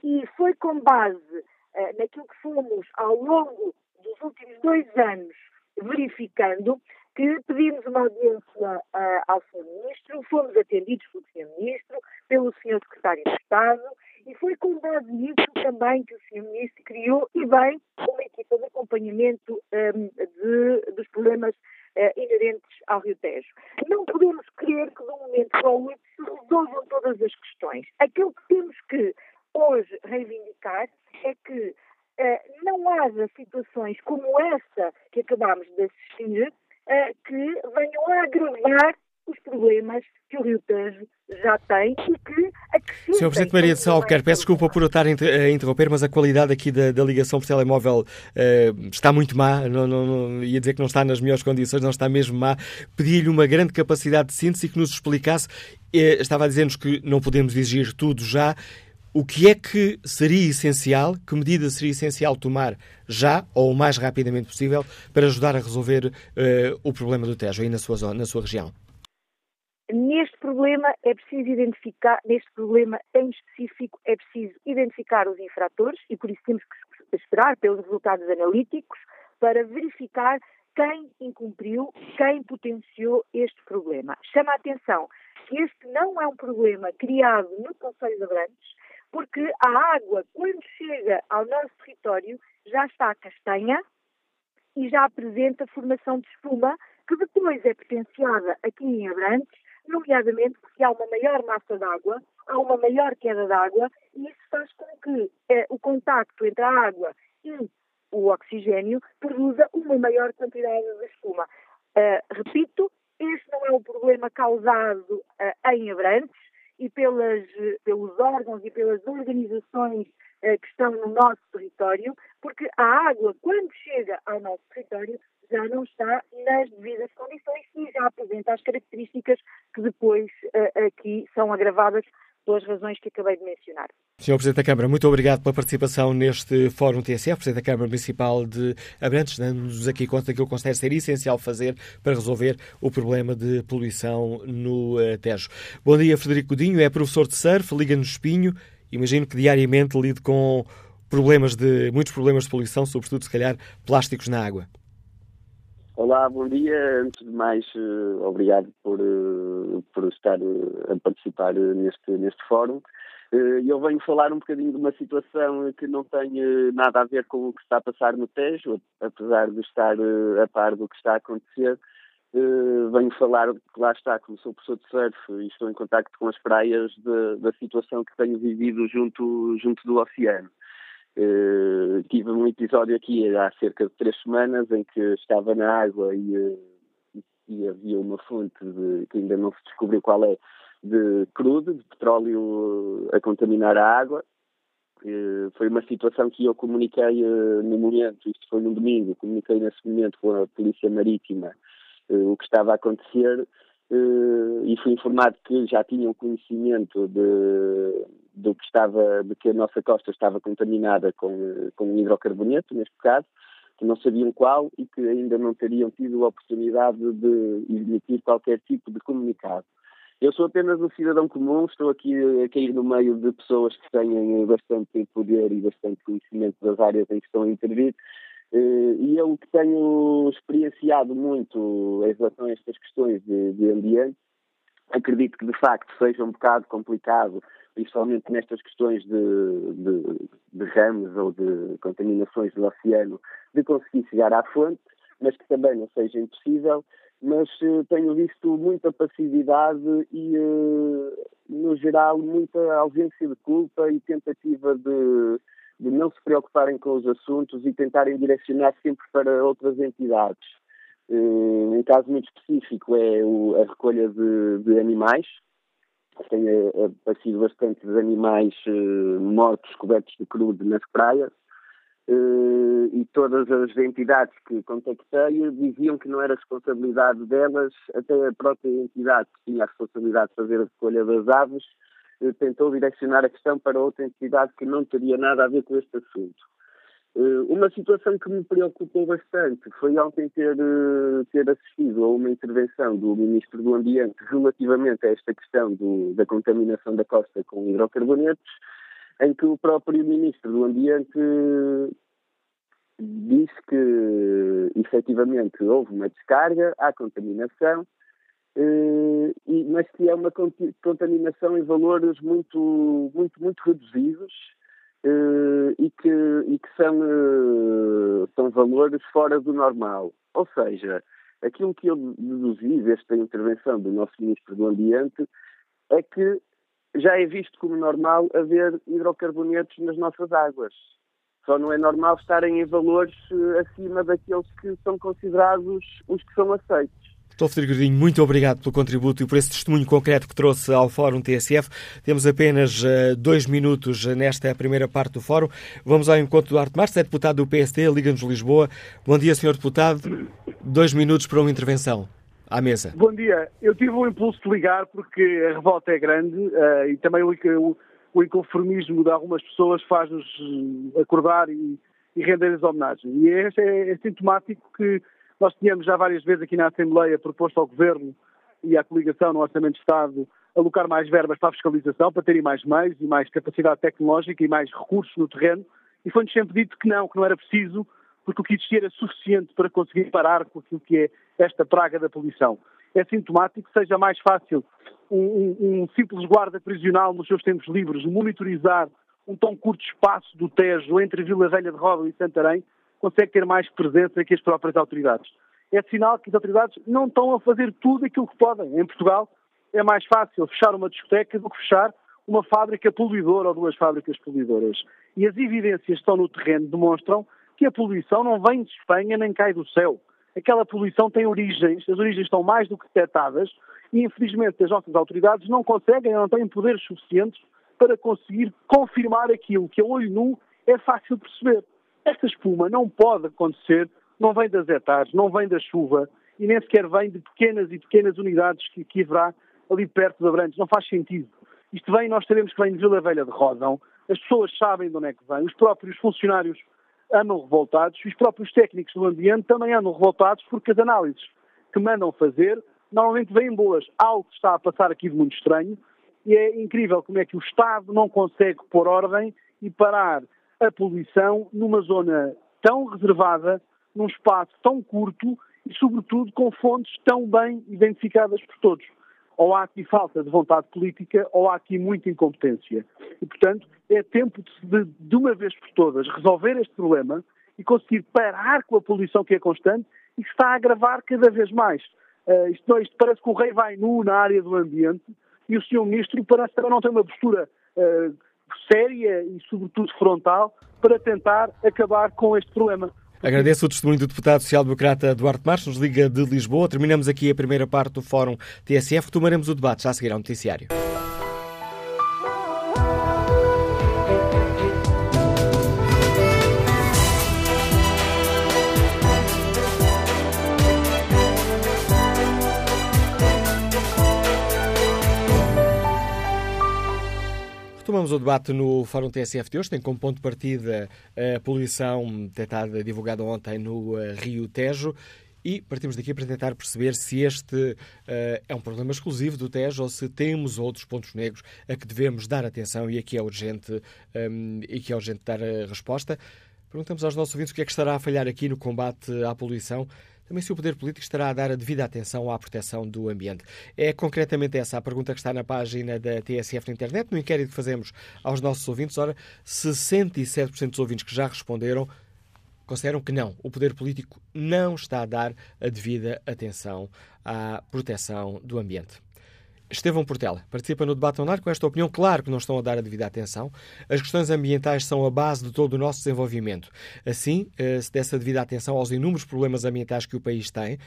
e foi com base uh, naquilo que fomos ao longo dos últimos dois anos verificando que pedimos uma audiência uh, ao Sr. Ministro, fomos atendidos pelo Sr. Ministro, pelo Sr. Secretário de Estado, e foi com base nisso também que o Sr. Ministro criou, e bem, uma equipa de acompanhamento um, de, dos problemas uh, inerentes ao Rio Tejo. Não podemos crer que de um momento para o outro se resolvam todas as questões. Aquilo que temos que hoje reivindicar é que uh, não haja situações como essa que acabámos de assistir, uh, que venham a agravar os problemas que o Rio Tejo já tem e que acrescentem... Sr. Presidente Maria de Salgueiro, peço desculpa por eu estar a interromper, mas a qualidade aqui da, da ligação por telemóvel uh, está muito má, não, não, não, ia dizer que não está nas melhores condições, não está mesmo má. Pedi-lhe uma grande capacidade de síntese e que nos explicasse, uh, estava a dizer-nos que não podemos exigir tudo já, o que é que seria essencial, que medida seria essencial tomar já ou o mais rapidamente possível para ajudar a resolver uh, o problema do Tejo aí na sua, zona, na sua região? Neste problema é preciso identificar, neste problema em específico, é preciso identificar os infratores e por isso temos que esperar pelos resultados analíticos para verificar quem incumpriu, quem potenciou este problema. Chama a atenção que este não é um problema criado no Conselho de Abrantes, porque a água, quando chega ao nosso território, já está castanha e já apresenta formação de espuma, que depois é potenciada aqui em Abrantes, nomeadamente porque há uma maior massa d'água, há uma maior queda d'água, e isso faz com que eh, o contacto entre a água e o oxigênio produza uma maior quantidade de espuma. Uh, repito, este não é um problema causado uh, em Abrantes, e pelas, pelos órgãos e pelas organizações eh, que estão no nosso território, porque a água, quando chega ao nosso território, já não está nas devidas condições e já apresenta as características que depois eh, aqui são agravadas pelas razões que acabei de mencionar. Senhor Presidente da Câmara, muito obrigado pela participação neste Fórum TSF, Presidente da Câmara Municipal de Abrantes, dando-nos aqui conta daquilo que considero ser essencial fazer para resolver o problema de poluição no uh, Tejo. Bom dia, Frederico Godinho, é professor de surf, liga-nos Espinho. Imagino que diariamente lide com problemas de, muitos problemas de poluição, sobretudo, se calhar, plásticos na água. Olá, bom dia. Antes de mais, uh, obrigado por, uh, por estar uh, a participar neste, neste fórum. Eu venho falar um bocadinho de uma situação que não tem nada a ver com o que está a passar no Tejo, apesar de estar a par do que está a acontecer. Venho falar, lá está, como sou professor de surf e estou em contacto com as praias de, da situação que tenho vivido junto, junto do oceano. Uh, tive um episódio aqui há cerca de três semanas em que estava na água e, uh, e havia uma fonte de, que ainda não se descobriu qual é, de crudo, de petróleo a contaminar a água. Uh, foi uma situação que eu comuniquei no momento, isto foi no domingo, comuniquei nesse momento com a Polícia Marítima o que estava a acontecer e fui informado que já tinham conhecimento de, do que estava, de que a nossa costa estava contaminada com, com hidrocarboneto, neste caso, que não sabiam qual e que ainda não teriam tido a oportunidade de emitir qualquer tipo de comunicado. Eu sou apenas um cidadão comum, estou aqui a cair no meio de pessoas que têm bastante poder e bastante conhecimento das áreas em que estão a intervir, eh, e eu que tenho experienciado muito em relação a estas questões de, de ambiente, acredito que de facto seja um bocado complicado principalmente nestas questões de, de, de ramos ou de contaminações do oceano, de conseguir chegar à fonte, mas que também não seja impossível. Mas uh, tenho visto muita passividade e, uh, no geral, muita ausência de culpa e tentativa de, de não se preocuparem com os assuntos e tentarem direcionar sempre para outras entidades. Uh, um caso muito específico é a recolha de, de animais, tem aparecido bastantes animais uh, mortos cobertos de crudo nas praias uh, e todas as entidades que contactei diziam que não era responsabilidade delas, até a própria entidade que tinha a responsabilidade de fazer a recolha das aves tentou direcionar a questão para outra entidade que não teria nada a ver com este assunto. Eh, uma situação que me preocupou bastante foi ontem ter, eh, ter assistido a uma intervenção do Ministro do Ambiente relativamente a esta questão do, da contaminação da costa com hidrocarbonetos, em que o próprio Ministro do Ambiente disse que efetivamente houve uma descarga, há contaminação, eh, mas que é uma contaminação em valores muito, muito, muito reduzidos uh, e, que, e que são, uh, são valores fora do normal. Ou seja, aquilo que eu deduzi desta intervenção do nosso Ministro do Ambiente é que já é visto como normal haver hidrocarbonetos nas nossas águas. Só não é normal estarem em valores eh, acima daqueles que são considerados os que são aceitos. Doutor Frederico Godinho, muito obrigado pelo contributo e por esse testemunho concreto que trouxe ao Fórum TSF. Temos apenas uh, dois minutos nesta primeira parte do Fórum. Vamos ao encontro do Arte Marques, é deputado do PSD, Liga-nos Lisboa. Bom dia, senhor deputado. Dois minutos para uma intervenção. À mesa. Bom dia. Eu tive o impulso de ligar porque a revolta é grande uh, e também o, o, o, inconformismo de algumas pessoas faz-nos eh, acordar e, e render-lhes homenagem. E é, é, é sintomático que nós tínhamos já várias vezes aqui na Assembleia proposto ao Governo e à coligação no Orçamento de Estado alocar mais verbas para a fiscalização, para terem mais meios e mais capacidade tecnológica e mais recursos no terreno, e foi-nos sempre dito que não, que não era preciso, porque o que existia era suficiente para conseguir parar com aquilo que é esta praga da poluição. É sintomático que seja mais fácil um, um, um simples guarda prisional nos seus tempos livres monitorizar um tão curto espaço do Tejo entre Vila Velha de Roda e Santarém consegue ter mais presença que as próprias autoridades. É sinal que as autoridades não estão a fazer tudo aquilo que podem. Em Portugal é mais fácil fechar uma discoteca do que fechar uma fábrica poluidora ou duas fábricas poluidoras. E as evidências que estão no terreno demonstram que a poluição não vem de Espanha nem cai do céu. Aquela poluição tem origens, as origens estão mais do que detectadas e, infelizmente, as nossas autoridades não conseguem, não têm poderes suficientes para conseguir confirmar aquilo que a olho nu é fácil perceber. Esta espuma não pode acontecer, não vem das hectares, não vem da chuva e nem sequer vem de pequenas e pequenas unidades que, que haverá ali perto de Abrantes. Não faz sentido. Isto vem, nós sabemos que vem de Vila Velha de Rodão, as pessoas sabem de onde é que vem, os próprios funcionários andam revoltados e os próprios técnicos do ambiente também andam revoltados porque as análises que mandam fazer normalmente vêm boas. Algo está a passar aqui de muito estranho e é incrível como é que o Estado não consegue pôr ordem e parar a poluição numa zona tão reservada, num espaço tão curto e, sobretudo, com fontes tão bem identificadas por todos. Ou há aqui falta de vontade política, ou há aqui muita incompetência. E, portanto, é tempo de, de uma vez por todas, resolver este problema e conseguir parar com a poluição que é constante e que está a agravar cada vez mais. Uh, isto, isto, parece que o rei vai nu na área do ambiente e o senhor ministro parece também não ter uma postura uh, séria e, sobretudo, frontal para tentar acabar com este problema. Agradeço o testemunho do deputado social-democrata Duarte Marques, nos Liga de Lisboa. Terminamos aqui a primeira parte do Fórum TSF. Retomaremos o debate já a seguir ao noticiário. Retomamos o debate no Fórum TSF de hoje. Tem como ponto de partida a poluição detectada, divulgada ontem no uh, Rio Tejo. E partimos daqui para tentar perceber se este uh, é um problema exclusivo do Tejo ou se temos outros pontos negros a que devemos dar atenção e a que é urgente, um, ehm, e que é urgente dar a resposta. Perguntamos aos nossos ouvintes o que é que estará a falhar aqui no combate à poluição também se o poder político estará a dar a devida atenção à proteção do ambiente. É concretamente essa a pergunta que está na página da TSF na internet, no inquérito que fazemos aos nossos ouvintes. Ora, 67% dos ouvintes que já responderam consideram que não, o poder político não está a dar a devida atenção à proteção do ambiente. Estevão Portela participa no debate online com esta opinião. Claro que não estão a dar a devida atenção. As questões ambientais são a base de todo o nosso desenvolvimento. Assim, eh, se desse a devida atenção aos inúmeros problemas ambientais que o país tem,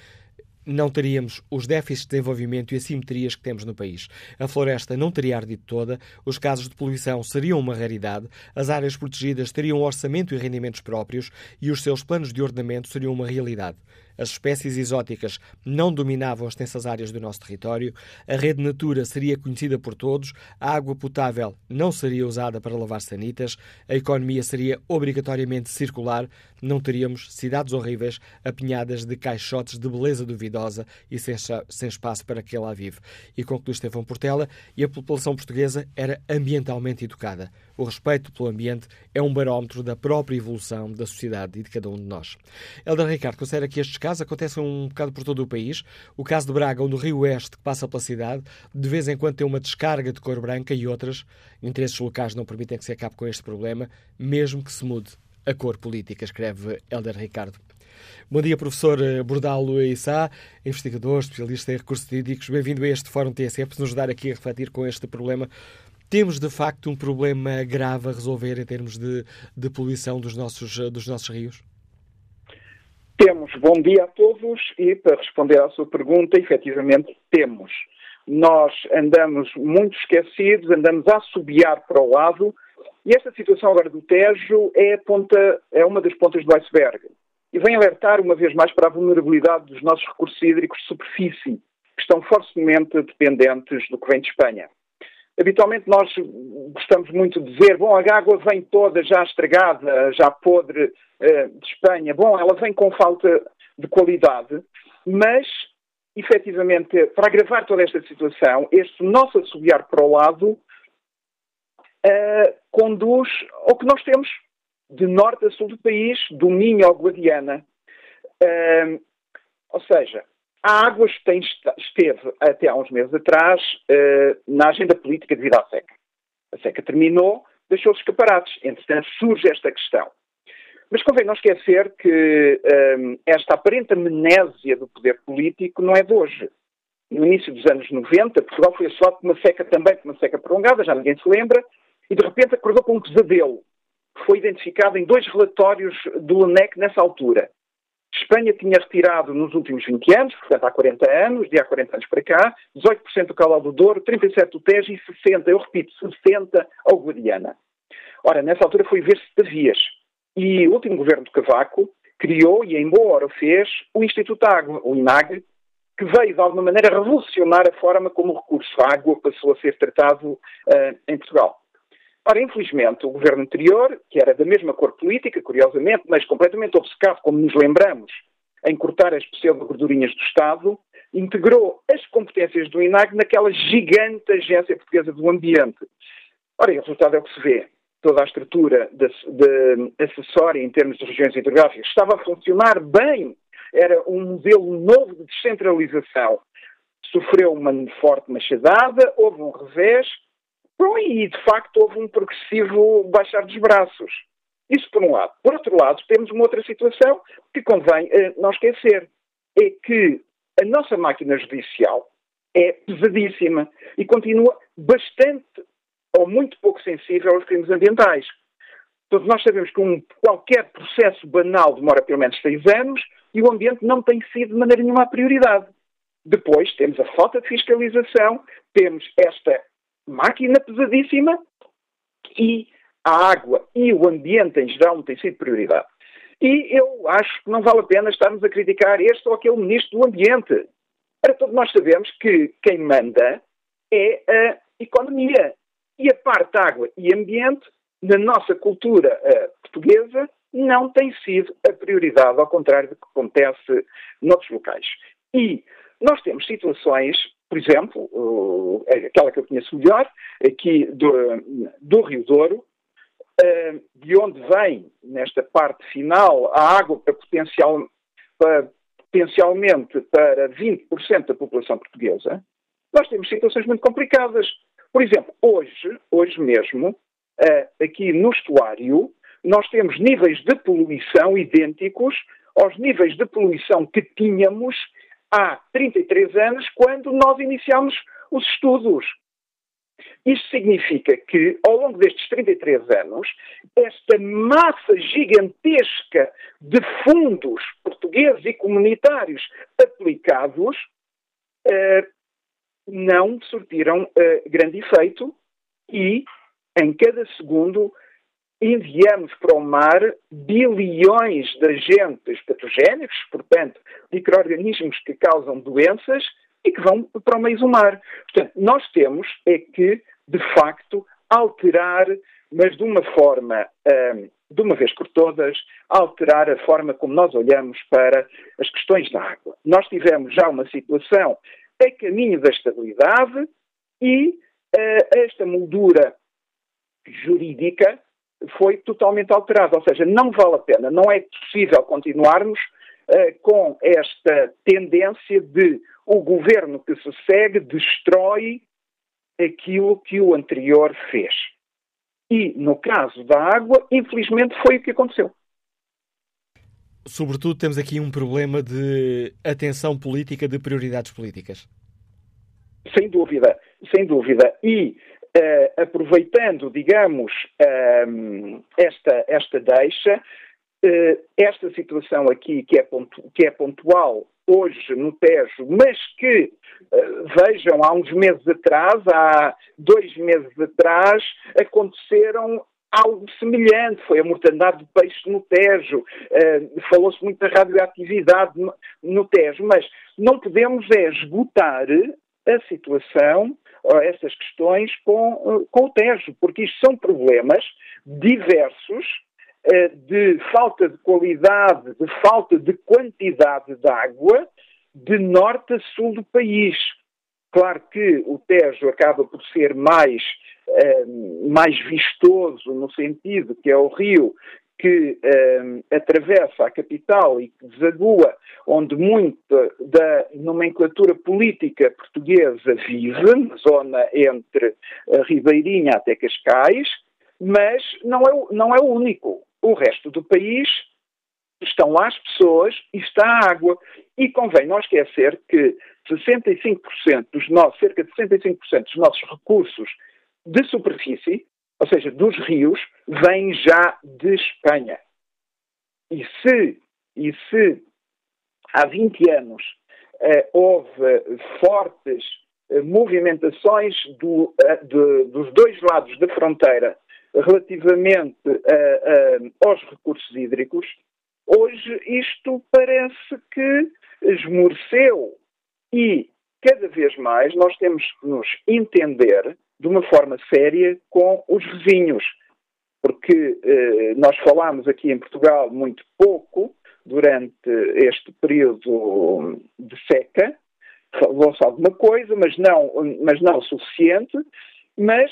não teríamos os déficits de desenvolvimento e assimetrias que temos no país. A floresta não teria ardido toda, os casos de poluição seriam uma raridade, as áreas protegidas teriam orçamento e rendimentos próprios e os seus planos de ordenamento seriam uma realidade as espécies exóticas não dominavam as extensas áreas do nosso território, a rede Natura seria conhecida por todos, a água potável não seria usada para lavar sanitas, a economia seria obrigatoriamente circular, não teríamos cidades horríveis apinhadas de caixotes de beleza duvidosa e sem, sem espaço para quem lá vive. E conclui Estevão Portela, e a população portuguesa era ambientalmente educada. O respeito pelo ambiente é um barómetro da própria evolução da sociedade e de cada um de nós. Helder Ricardo considera que estes casos acontecem um bocado por todo o país. O caso de Braga, onde o Rio Oeste, que passa pela cidade, de vez em quando tem uma descarga de cor branca e outras. Interesses locais não permitem que se acabe com este problema, mesmo que se mude a cor política, escreve Helder Ricardo. Bom dia, professor Bordalo Issa, investigador, especialista em recursos jurídicos. Bem-vindo a este Fórum TSE, para nos ajudar aqui a refletir com este problema temos de facto um problema grave a resolver em termos de, de poluição dos nossos, dos nossos rios? Temos. Bom dia a todos e para responder à sua pergunta, efetivamente temos. Nós andamos muito esquecidos, andamos a subiar para o lado e esta situação agora do Tejo é, ponta, é uma das pontas do iceberg e vem alertar uma vez mais para a vulnerabilidade dos nossos recursos hídricos de superfície, que estão fortemente dependentes do que vem de Espanha. Habitualmente nós gostamos muito de dizer, bom, a água vem toda já estragada, já podre uh, de Espanha. Bom, ela vem com falta de qualidade, mas, efetivamente, para agravar toda esta situação, este nosso assobiar para o lado uh, conduz ao que nós temos de norte a sul do país, do Minho ao Guadiana. Uh, ou seja, a água tem, esteve até há uns meses atrás uh, na agenda política devido à seca. A seca terminou, deixou os escaparates. Entretanto, surge esta questão. Mas convém não esquecer que eh, esta aparente amnésia do poder político não é de hoje. No início dos anos 90, Portugal foi assolado por uma seca também, por uma seca prolongada, já ninguém se lembra, e de repente acordou com um pesadelo, foi identificado em dois relatórios do ANEC nessa altura. Espanha tinha retirado nos últimos 20 anos, portanto há 40 anos, de há 40 anos para cá, 18% do Calal do Douro, 37% do Tejo e 60%, eu repito, 60% ao Guadiana. Ora, nessa altura foi ver-se de vias. E o último governo de Cavaco criou, e em boa hora fez, o Instituto Água, o INAG, que veio de alguma maneira revolucionar a forma como o recurso água passou a ser tratado uh, em Portugal. Ora, infelizmente, o governo anterior, que era da mesma cor política, curiosamente, mas completamente obcecado, como nos lembramos, em cortar as pseudo-gordurinhas do Estado, integrou as competências do INAG naquela gigante agência portuguesa do ambiente. Ora, e o resultado é o que se vê. Toda a estrutura de, de acessória em termos de regiões hidrográficas estava a funcionar bem. Era um modelo novo de descentralização. Sofreu uma forte machadada, houve um revés, Bom, e de facto houve um progressivo baixar dos braços. Isso por um lado. Por outro lado, temos uma outra situação que convém uh, não esquecer. É que a nossa máquina judicial é pesadíssima e continua bastante ou muito pouco sensível aos crimes ambientais. Todos nós sabemos que um, qualquer processo banal demora pelo menos seis anos e o ambiente não tem sido de maneira nenhuma a prioridade. Depois temos a falta de fiscalização, temos esta máquina pesadíssima e a água e o ambiente em geral não têm sido prioridade. E eu acho que não vale a pena estarmos a criticar este ou aquele ministro do Ambiente. Para todos nós sabemos que quem manda é a economia. E a parte água e ambiente, na nossa cultura uh, portuguesa, não tem sido a prioridade, ao contrário do que acontece noutros locais. E nós temos situações, por exemplo, uh, aquela que eu conheço melhor, aqui do, do Rio Douro, uh, de onde vem, nesta parte final, a água para, potencial, para potencialmente para 20% da população portuguesa, nós temos situações muito complicadas. Por exemplo, hoje, hoje mesmo, uh, aqui no estuário, nós temos níveis de poluição idênticos aos níveis de poluição que tínhamos há 33 anos, quando nós iniciámos os estudos. Isto significa que, ao longo destes 33 anos, esta massa gigantesca de fundos portugueses e comunitários aplicados eh, não surtiram uh, grande efeito e, em cada segundo, enviamos para o mar bilhões de agentes patogénicos, portanto, micro-organismos que causam doenças e que vão para o meio do mar. Portanto, nós temos é que, de facto, alterar, mas de uma forma, um, de uma vez por todas, alterar a forma como nós olhamos para as questões da água. Nós tivemos já uma situação a caminho da estabilidade e uh, esta moldura jurídica foi totalmente alterada. Ou seja, não vale a pena, não é possível continuarmos uh, com esta tendência de o governo que se segue destrói aquilo que o anterior fez. E, no caso da água, infelizmente foi o que aconteceu. Sobretudo, temos aqui um problema de atenção política, de prioridades políticas. Sem dúvida, sem dúvida. E uh, aproveitando, digamos, uh, esta, esta deixa, uh, esta situação aqui que é, pontu, que é pontual hoje no Tejo, mas que, vejam, há uns meses atrás, há dois meses atrás, aconteceram algo semelhante, foi a mortandade de peixe no Tejo, uh, falou-se muito da radioatividade no, no, Tejo, mas não podemos é esgotar a situação, essas questões com, com o Tejo, porque isto são problemas diversos eh, de falta de qualidade, de falta de quantidade de água de norte a sul do país. Claro que o Tejo acaba por ser mais, eh, mais vistoso no sentido que é o rio que um, atravessa a capital e que desagua onde muita da nomenclatura política portuguesa vive, na zona entre Ribeirinha até Cascais, mas não é, não é o único. O resto do país estão lá as pessoas e está a água. E convém não esquecer que 65% dos nossos, cerca de 65% dos nossos recursos de superfície ou seja, dos rios, vem já de Espanha. E se, e se há 20 anos eh, houve fortes eh, movimentações do, eh, de, dos dois lados da fronteira relativamente aos recursos hídricos, hoje isto parece que esmoreceu e cada vez mais nós temos que nos entender de uma forma séria com os vizinhos, porque eh, nós falámos aqui em Portugal muito pouco durante este período de seca, falou-se alguma coisa, mas não, mas não o suficiente, mas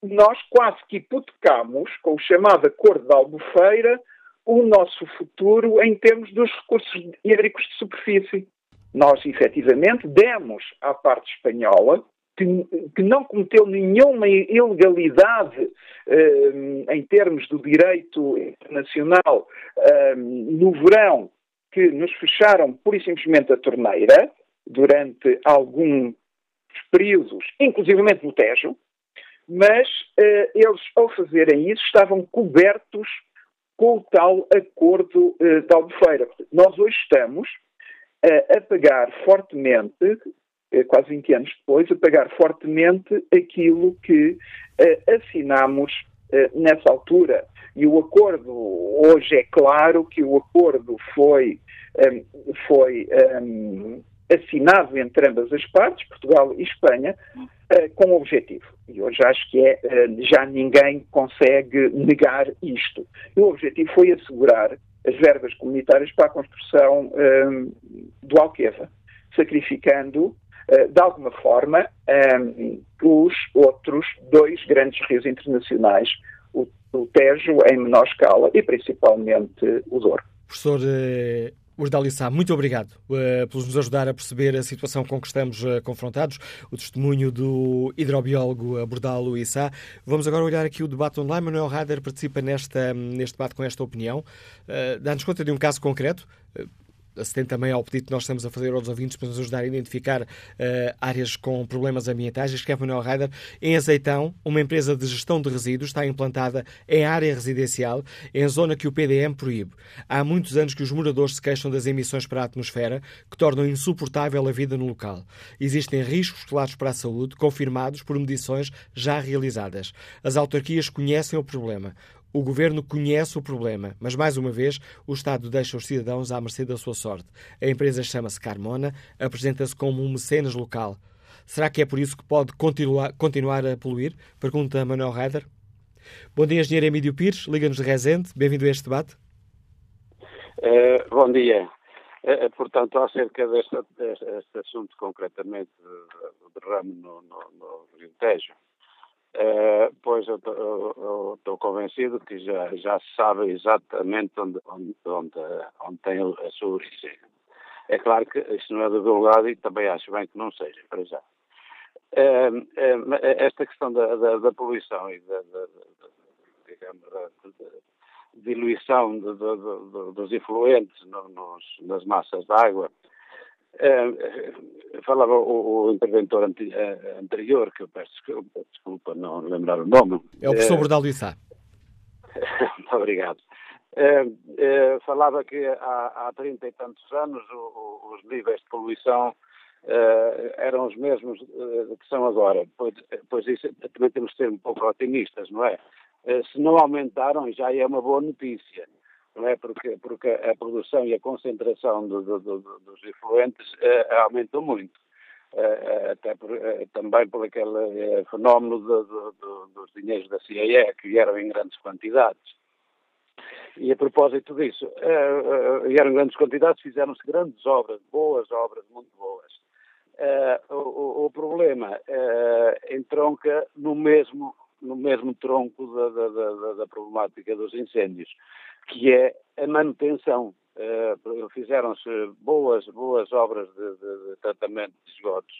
nós quase que hipotecamos, com o chamado Acordo de Albufeira, o nosso futuro em termos dos recursos hídricos de superfície. Nós, efetivamente, demos à parte espanhola que, que não cometeu nenhuma ilegalidade eh, em termos do direito internacional eh, no verão, que nos fecharam pura e simplesmente a torneira, durante alguns períodos, inclusivamente no Tejo, mas uh, eles, ao fazerem isso, estavam cobertos com o tal acordo uh, de Albufeira. Nós hoje estamos uh, a pagar fortemente, quase 20 anos depois, a pagar fortemente aquilo que assinámos nessa altura. E o acordo, hoje é claro que o acordo foi, foi assinado entre ambas as partes, Portugal e Espanha, com um objetivo. E hoje acho que é, já ninguém consegue negar isto. E o objetivo foi assegurar as verbas comunitárias para a construção do Alqueva, sacrificando, de alguma forma, um, os outros dois grandes rios internacionais, o, Tejo em menor escala e principalmente o Douro. Professor Urdali Sá, muito obrigado uh, por nos ajudar a perceber a situação com que estamos confrontados, o testemunho do hidrobiólogo Bordalo Issa. Vamos agora olhar aqui o debate online. Manuel Rader participa nesta, neste debate com esta opinião. Dá-nos conta de um caso concreto. Acedendo também ao pedido que nós estamos a fazer aos ouvintes para nos ajudar a identificar uh, áreas com problemas ambientais. Escreve Manuel Reider. Em Azeitão, uma empresa de gestão de resíduos está implantada em área residencial, em zona que o PDM proíbe. Há muitos anos que os moradores se queixam das emissões para a atmosfera, que tornam insuportável a vida no local. Existem riscos claros para a saúde, confirmados por medições já realizadas. As autarquias conhecem o problema. O governo conhece o problema, mas mais uma vez o Estado deixa os cidadãos à mercê da sua sorte. A empresa chama-se Carmona, apresenta-se como um mecenas local. Será que é por isso que pode continuar, continuar a poluir? Pergunta Manuel Reider. Bom dia, engenheiro Emílio Pires, Liga-nos de Rezende. Bem-vindo a este debate. Uh, bom dia. Uh, portanto, acerca deste, deste, assunto, concretamente, derrame no, no, no Rio Tejo, Uh, pois eu estou convencido que já, já sabe exatamente onde, onde, onde, onde, tem a sua origem. É claro que isto não é divulgado e também acho bem que não seja, para já. Uh, uh, esta questão da, da, da, poluição e da, da digamos, diluição de, de, dos efluentes no, nos, nas massas de água Uh, falava o, o interventor anti, uh, anterior, que eu peço desculpa não lembrar o nome. É o professor uh, Bordal Muito obrigado. falava que há, há 30 e tantos anos o, o, os níveis de poluição eram os mesmos que são agora. Pois, pois isso também temos de ser um pouco otimistas, não é? se não aumentaram, já é uma boa notícia não é? Porque, porque a produção e a concentração do, do, do, dos efluentes uh, aumentou muito. Uh, até por, uh, também por aquele fenómeno dos dinheiros da CIE que vieram em grandes quantidades. E a propósito disso, vieram em grandes quantidades, fizeram-se grandes obras, boas obras, muito boas. O, o, problema entronca no mesmo no mesmo tronco da, da, da, da problemática dos incêndios que é a manutenção. Uh, Fizeram-se boas, boas obras de, de, de, tratamento de esgotos,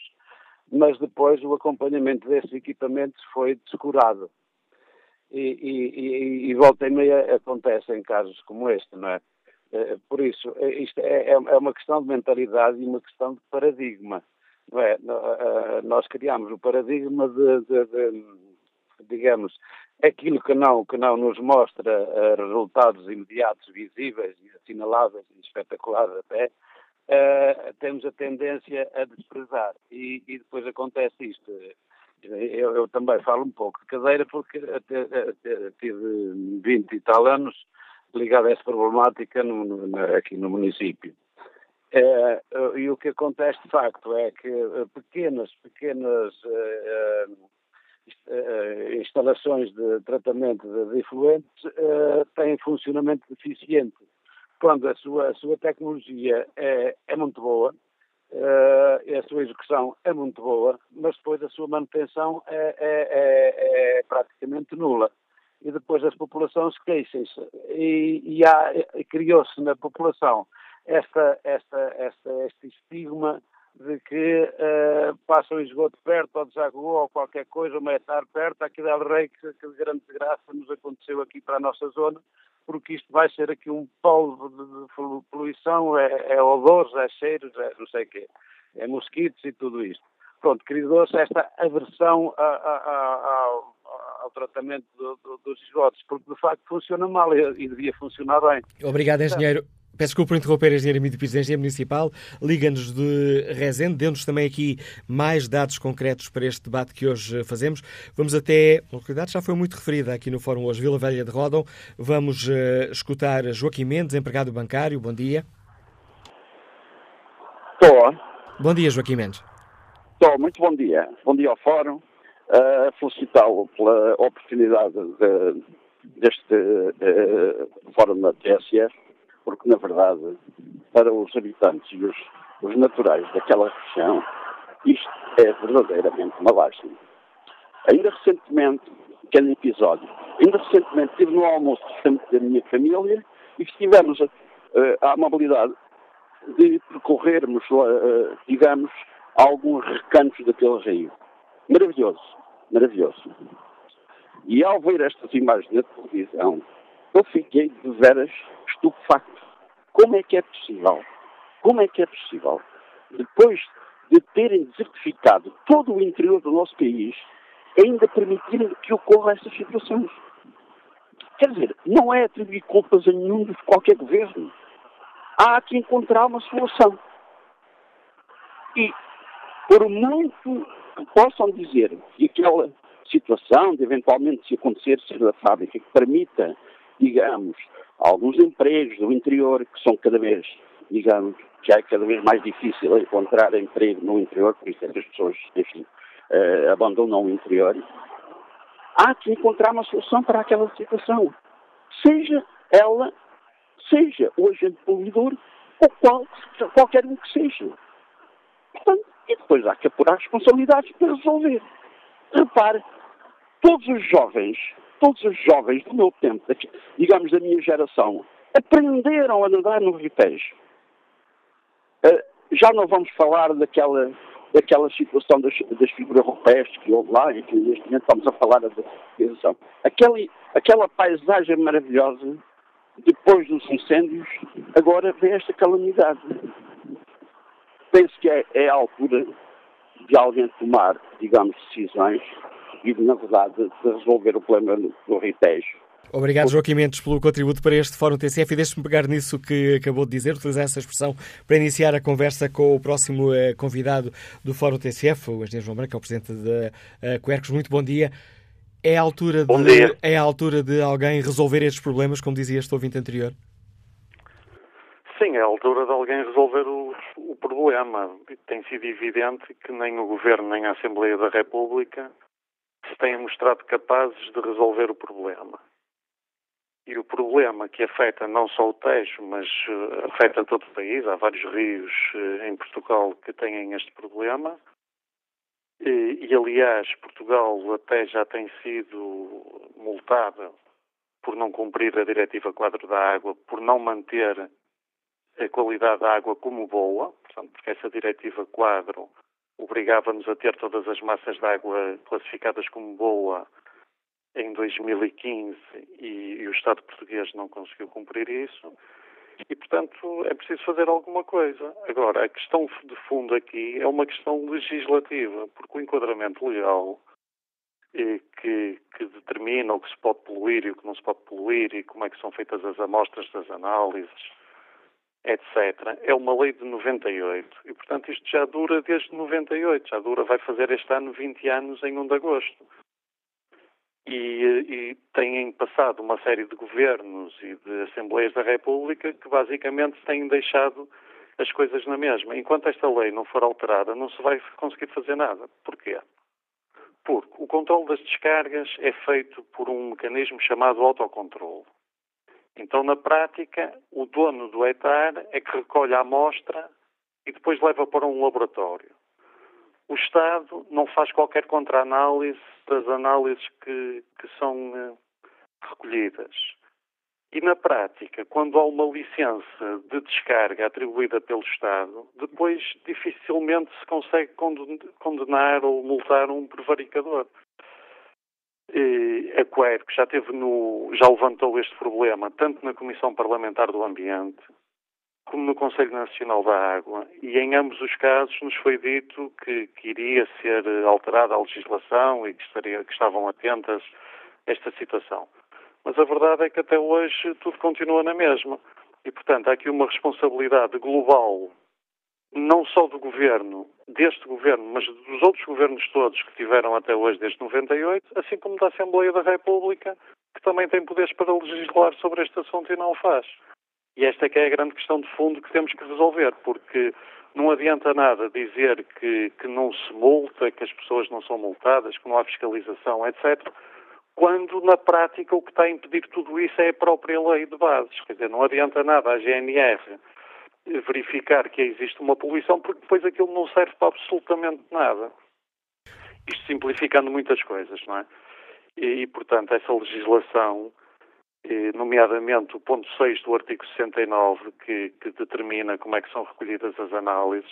mas depois o acompanhamento desses equipamentos foi descurado. E, e, e, e volta e meia acontece em casos como este, não é? Uh, por isso, eh, isto é, é, é uma questão de mentalidade e uma questão de paradigma. Não é? Nós criamos o paradigma de, de digamos, aquilo que não, que não nos mostra uh, resultados imediatos, visíveis e assinaláveis e espetaculares até, uh, temos a tendência a desprezar. E, e depois acontece isto. Eu, eu, também falo um pouco de cadeira porque até, até, tive 20 e tal anos ligado a essa problemática no, no, aqui no município. Uh, e o que acontece de facto é que pequenas, pequenas uh, instalações de tratamento de efluentes uh, têm funcionamento deficiente. Quando a sua, a sua tecnologia é, é muito boa, a sua execução é muito boa, mas depois a sua manutenção é, é, é, é praticamente nula. E depois as populações queixam-se. E, e criou-se na população esta, esta, esta, este estigma de que uh, passa o esgoto perto, ou desaguou, ou qualquer coisa, uma etar perto, aqui dá rei que, que de grande desgraça nos aconteceu aqui para a nossa zona, porque isto vai ser aqui um polo de, de poluição, é, é odores, é cheiros, é não sei o quê. é mosquitos e tudo isto. Pronto, criou-se esta aversão a, a, a, ao, ao, tratamento do, do, dos esgotos, porque de facto funciona mal e, e devia funcionar bem. Obrigado, engenheiro. Peço desculpa por interromper, engenheiro Emílio Pires, engenheiro municipal. Liga-nos de Rezende, dê-nos também aqui mais dados concretos para este debate que hoje fazemos. Vamos até, a localidade já foi muito referida aqui no Fórum hoje, Vila Velha de Rodão. Vamos uh, escutar Joaquim Mendes, empregado bancário. Bom dia. Estou. Bom dia, Joaquim Mendes. Estou, muito bom dia. Bom dia ao Fórum. Uh, Felicitá-lo pela oportunidade de, deste uh, Fórum da TSF porque, na verdade, para os habitantes e os, os naturais daquela região, isto é verdadeiramente uma lástima. Ainda recentemente, aquele episódio, ainda recentemente estive no almoço da minha família e tivemos a, a amabilidade de percorrermos, uh, digamos, alguns recantos daquele rio. Maravilhoso, maravilhoso. E ao ver estas imagens na televisão, eu fiquei de veras estupefacto. Como é que é possível? Como é que é possível? Depois de terem desertificado todo o interior do nosso país, ainda permitirem que ocorram essas situações. Quer dizer, não é atribuir culpas a nenhum de qualquer governo. Há que encontrar uma solução. E, por muito que possam dizer que aquela situação de eventualmente se acontecer ser da fábrica que permita digamos, alguns empregos do interior que são cada vez, digamos, já é cada vez mais difícil encontrar emprego no interior, por isso é que as pessoas, enfim, uh, abandonam o interior. Há que encontrar uma solução para aquela situação. Seja ela, seja o agente poluidor, ou qual, qualquer um que seja. Portanto, e depois há que apurar responsabilidades para resolver. Repare, todos os jovens todos os jovens do meu tempo, digamos da minha geração, aprenderam a nadar no Rio Tejo. Uh, já não vamos falar daquela, daquela situação das, das figuras rupestres que houve lá, e que neste momento estamos a falar da situação. Aquele, aquela paisagem maravilhosa, depois dos incêndios, agora vem esta calamidade. Penso que é, é a altura de alguém tomar, digamos, decisões e, na verdade, de resolver o problema do Ritejo. Obrigado, Joaquim Mendes, pelo contributo para este Fórum TCF e deixe-me pegar nisso que acabou de dizer, utilizar essa expressão para iniciar a conversa com o próximo uh, convidado do Fórum TCF, o engenheiro João Branco, que é o presidente da uh, Quercos. Muito bom dia. É a, altura de, é a altura de alguém resolver estes problemas, como dizia este ouvinte anterior? Sim, é a altura de alguém resolver o, o problema. Tem sido evidente que nem o Governo nem a Assembleia da República se têm mostrado capazes de resolver o problema. E o problema que afeta não só o Tejo, mas uh, afeta todo o país, há vários rios uh, em Portugal que têm este problema. E, e, aliás, Portugal até já tem sido multada por não cumprir a Diretiva Quadro da Água, por não manter a qualidade da água como boa, portanto, porque essa Diretiva Quadro obrigava-nos a ter todas as massas de água classificadas como boa em 2015 e, e, o Estado português não conseguiu cumprir isso. E, portanto, é preciso fazer alguma coisa. Agora, a questão de fundo aqui é uma questão legislativa, porque o enquadramento legal eh, que, que, determina o que se pode poluir e o que não se pode poluir e como é que são feitas as amostras das análises etc. É uma lei de 98 e, portanto, isto já dura desde 98, já dura, vai fazer este ano 20 anos em 1 de agosto. E, e têm passado uma série de governos e de Assembleias da República que basicamente têm deixado as coisas na mesma. Enquanto esta lei não for alterada, não se vai conseguir fazer nada. Porquê? Porque o controle das descargas é feito por um mecanismo chamado autocontrole. Então, na prática, o dono do hectare é que recolhe a amostra e depois leva para um laboratório. O Estado não faz qualquer contra-análise das análises que, que são uh, recolhidas. E na prática, quando há uma licença de descarga atribuída pelo Estado, depois dificilmente se consegue condenar ou multar um prevaricador a Coer, que já teve no, já levantou este problema, tanto na Comissão Parlamentar do Ambiente, como no Conselho Nacional da Água. E em ambos os casos nos foi dito que, que iria ser alterada a legislação e que, estaria, que estavam atentas a esta situação. Mas a verdade é que até hoje tudo continua na mesma. E, portanto, há aqui uma responsabilidade global, não só do governo, deste governo, mas dos outros governos todos que tiveram até hoje, desde 98, assim como da Assembleia da República, que também tem poderes para legislar sobre este assunto e não o faz. E esta é que é a grande questão de fundo que temos que resolver, porque não adianta nada dizer que, que não se multa, que as pessoas não são multadas, que não há fiscalização, etc., quando na prática o que está a impedir tudo isso é a própria lei de bases. Quer dizer, não adianta nada a GNR verificar que existe uma poluição, porque depois aquilo não serve para absolutamente nada. Isto simplificando muitas coisas, não é? E, e portanto, essa legislação, nomeadamente o ponto 6 do artigo 69, que, que determina como é que são recolhidas as análises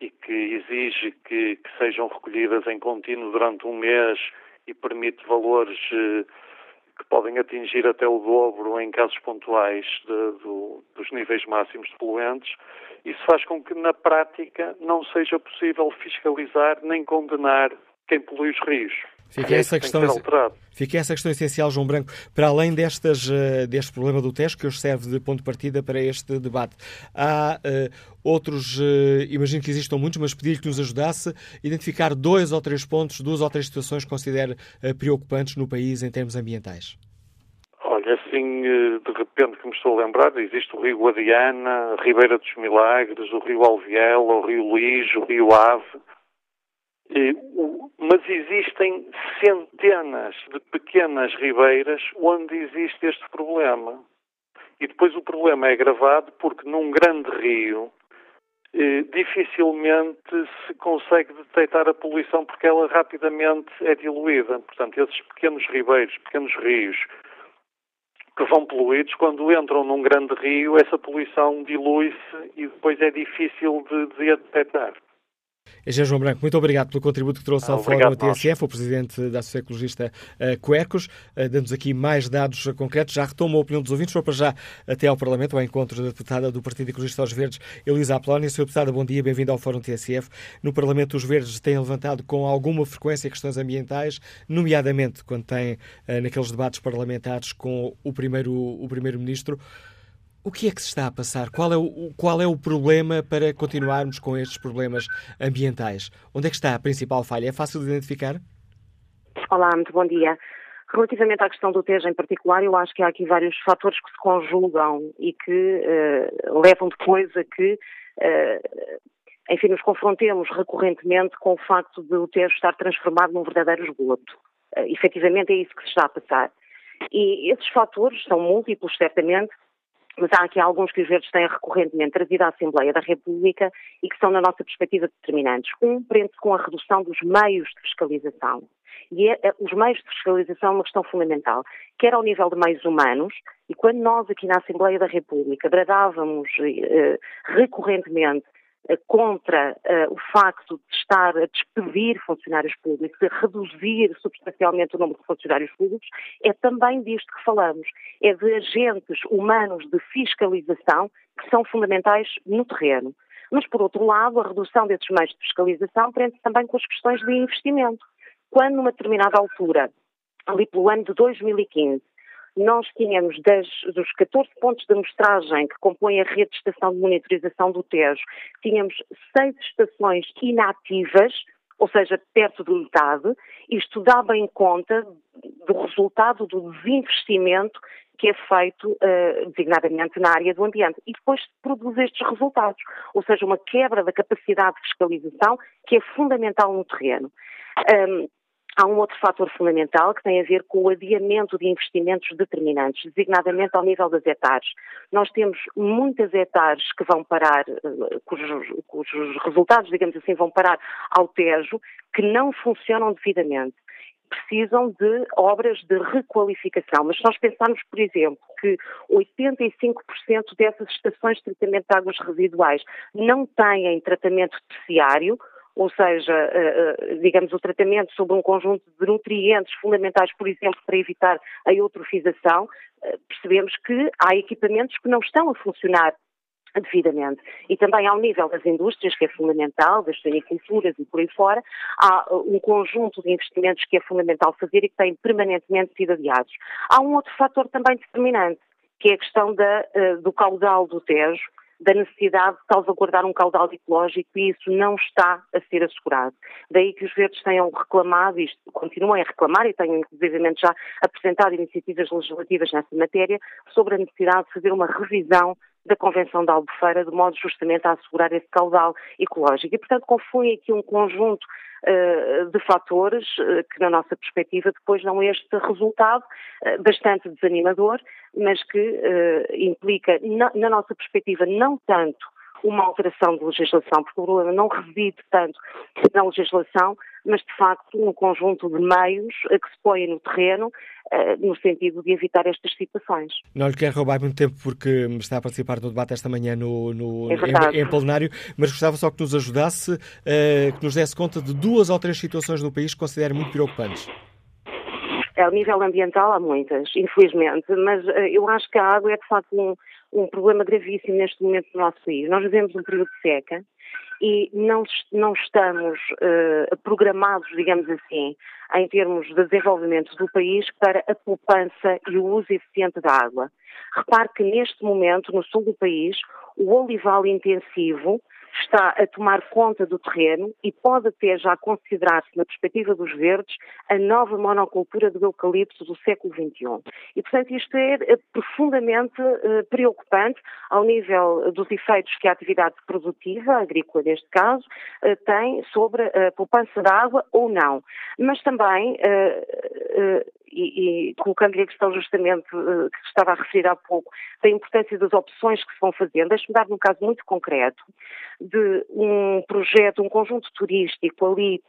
e que exige que, que sejam recolhidas em contínuo durante um mês e permite valores eh, que podem atingir até o dobro em casos pontuais de, do, dos níveis máximos de poluentes. Isso faz com que, na prática, não seja possível fiscalizar nem condenar quem polui os rios. Fica essa, questão, fica essa questão essencial, João Branco, para além destas, uh, deste problema do teste, que hoje serve de ponto de partida para este debate. Há uh, outros, uh, imagino que existam muitos, mas pedi-lhe que nos ajudasse a identificar dois ou três pontos, duas ou três situações que considere preocupantes no país em termos ambientais. Olha, assim, de repente que me estou a lembrar, existe o Rio Guadiana, a Ribeira dos Milagres, o Rio Alviela, o Rio Luís, o Rio Ave, mas existem centenas de pequenas ribeiras onde existe este problema. E depois o problema é agravado porque num grande rio eh, dificilmente se consegue detectar a poluição porque ela rapidamente é diluída. Portanto, esses pequenos ribeiros, pequenos rios que vão poluídos, quando entram num grande rio, essa poluição dilui-se e depois é difícil de, de detectar. Engenheiro João Branco, muito obrigado pelo contributo que trouxe ao Fórum TSF, o Presidente da Associação Ecologista uh, Cuecos, uh, dando-nos aqui mais dados concretos. Já retomo a opinião dos ouvintes, foi para já até ao Parlamento, ao encontro da deputada do Partido Ecologista aos Verdes, Elisa Apolónia. Sra. Deputada, bom dia, bem-vindo ao Fórum TSF. No Parlamento, os Verdes têm levantado com alguma frequência questões ambientais, nomeadamente quando têm uh, naqueles debates parlamentares com o Primeiro-Ministro. O primeiro -ministro. O que é que se está a passar? Qual é, o, qual é o problema para continuarmos com estes problemas ambientais? Onde é que está a principal falha? É fácil de identificar? Olá, muito bom dia. Relativamente à questão do Tejo em particular, eu acho que há aqui vários fatores que se conjugam e que uh, levam depois a que, uh, enfim, nos confrontemos recorrentemente com o facto de o Tejo estar transformado num verdadeiro esgoto. Uh, efetivamente é isso que se está a passar. E esses fatores são múltiplos, certamente, mas há aqui alguns que os verdes têm recorrentemente trazido à Assembleia da República e que são, na nossa perspectiva, determinantes. Um prende-se com a redução dos meios de fiscalização. E é, é, os meios de fiscalização é uma questão fundamental, quer ao nível de meios humanos, e quando nós aqui na Assembleia da República bradávamos eh, recorrentemente contra uh, o facto de estar a despedir funcionários públicos, a reduzir substancialmente o número de funcionários públicos, é também disto que falamos. É de agentes humanos de fiscalização que são fundamentais no terreno. Mas, por outro lado, a redução desses meios de fiscalização prende-se também com as questões de investimento. Quando, numa determinada altura, ali pelo ano de 2015, nós tínhamos das, dos 14 pontos de amostragem que compõem a rede de estação de monitorização do Tejo, tínhamos seis estações inativas, ou seja, perto de metade, isto dava em conta do resultado do desinvestimento que é feito uh, designadamente na área do ambiente e depois produz estes resultados, ou seja, uma quebra da capacidade de fiscalização que é fundamental no terreno. Um, Há um outro fator fundamental que tem a ver com o adiamento de investimentos determinantes, designadamente ao nível das hectares. Nós temos muitas hectares que vão parar, eh, cujos, cujos resultados, digamos assim, vão parar ao Tejo, que não funcionam devidamente precisam de obras de requalificação. Mas se nós pensarmos, por exemplo, que 85% dessas estações de tratamento de águas residuais não têm tratamento terciário, ou seja, eh, eh, digamos, o tratamento sobre um conjunto de nutrientes fundamentais, por exemplo, para evitar a eutrofização, eh, percebemos que há equipamentos que não estão a funcionar devidamente. E também ao nível das indústrias, que é fundamental, das suiniculturas e por aí fora, há um conjunto de investimentos que é fundamental fazer e que têm permanentemente sido adiados. Há um outro fator também determinante, que é a questão da, do caudal do Tejo, da necessidade de salvaguardar um caudal ecológico e isso não está a ser assegurado. Daí que os verdes tenham reclamado, isto continuam a reclamar e tenham inclusive já apresentado iniciativas legislativas nessa matéria sobre a necessidade de fazer uma revisão da Convenção da Albufeira, de modo justamente a assegurar esse caudal ecológico. E, portanto, confluem aqui um conjunto uh, de fatores uh, que, na nossa perspectiva, depois dão este resultado uh, bastante desanimador, mas que implica, na nossa perspectiva, não tanto uma alteração de legislação, porque o problema não reside tanto na legislação, mas de facto um conjunto de meios a que se põem no terreno uh, no sentido de evitar estas situações. Não lhe quero roubar muito tempo porque está a participar no debate esta manhã no, no é em, em, plenário, mas gostava só que nos ajudasse, uh, que nos desse conta de duas ou três situações no país que considera muito preocupantes. Ao nível ambiental há muitas, infelizmente, mas uh, eu acho que a água é de facto um, um problema gravíssimo neste momento no nosso país. Nós vivemos um período de seca e não, não estamos uh, programados, digamos assim, em termos de desenvolvimento do país para a poupança e o uso eficiente da água. Repare que neste momento, no sul do país, o olival intensivo está a tomar conta do terreno e pode até já considerar-se, na perspectiva dos verdes, a nova monocultura do eucalipto do século XXI. E, portanto, isto é, é profundamente uh, preocupante ao nível dos efeitos que a atividade produtiva, agrícola neste caso, uh, tem sobre a poupança da água ou não. Mas também uh, e, e colocando-lhe a questão justamente uh, que estava a referir há pouco, da importância das opções que se vão fazendo, deixe-me dar um caso muito concreto de um projeto, um conjunto turístico ali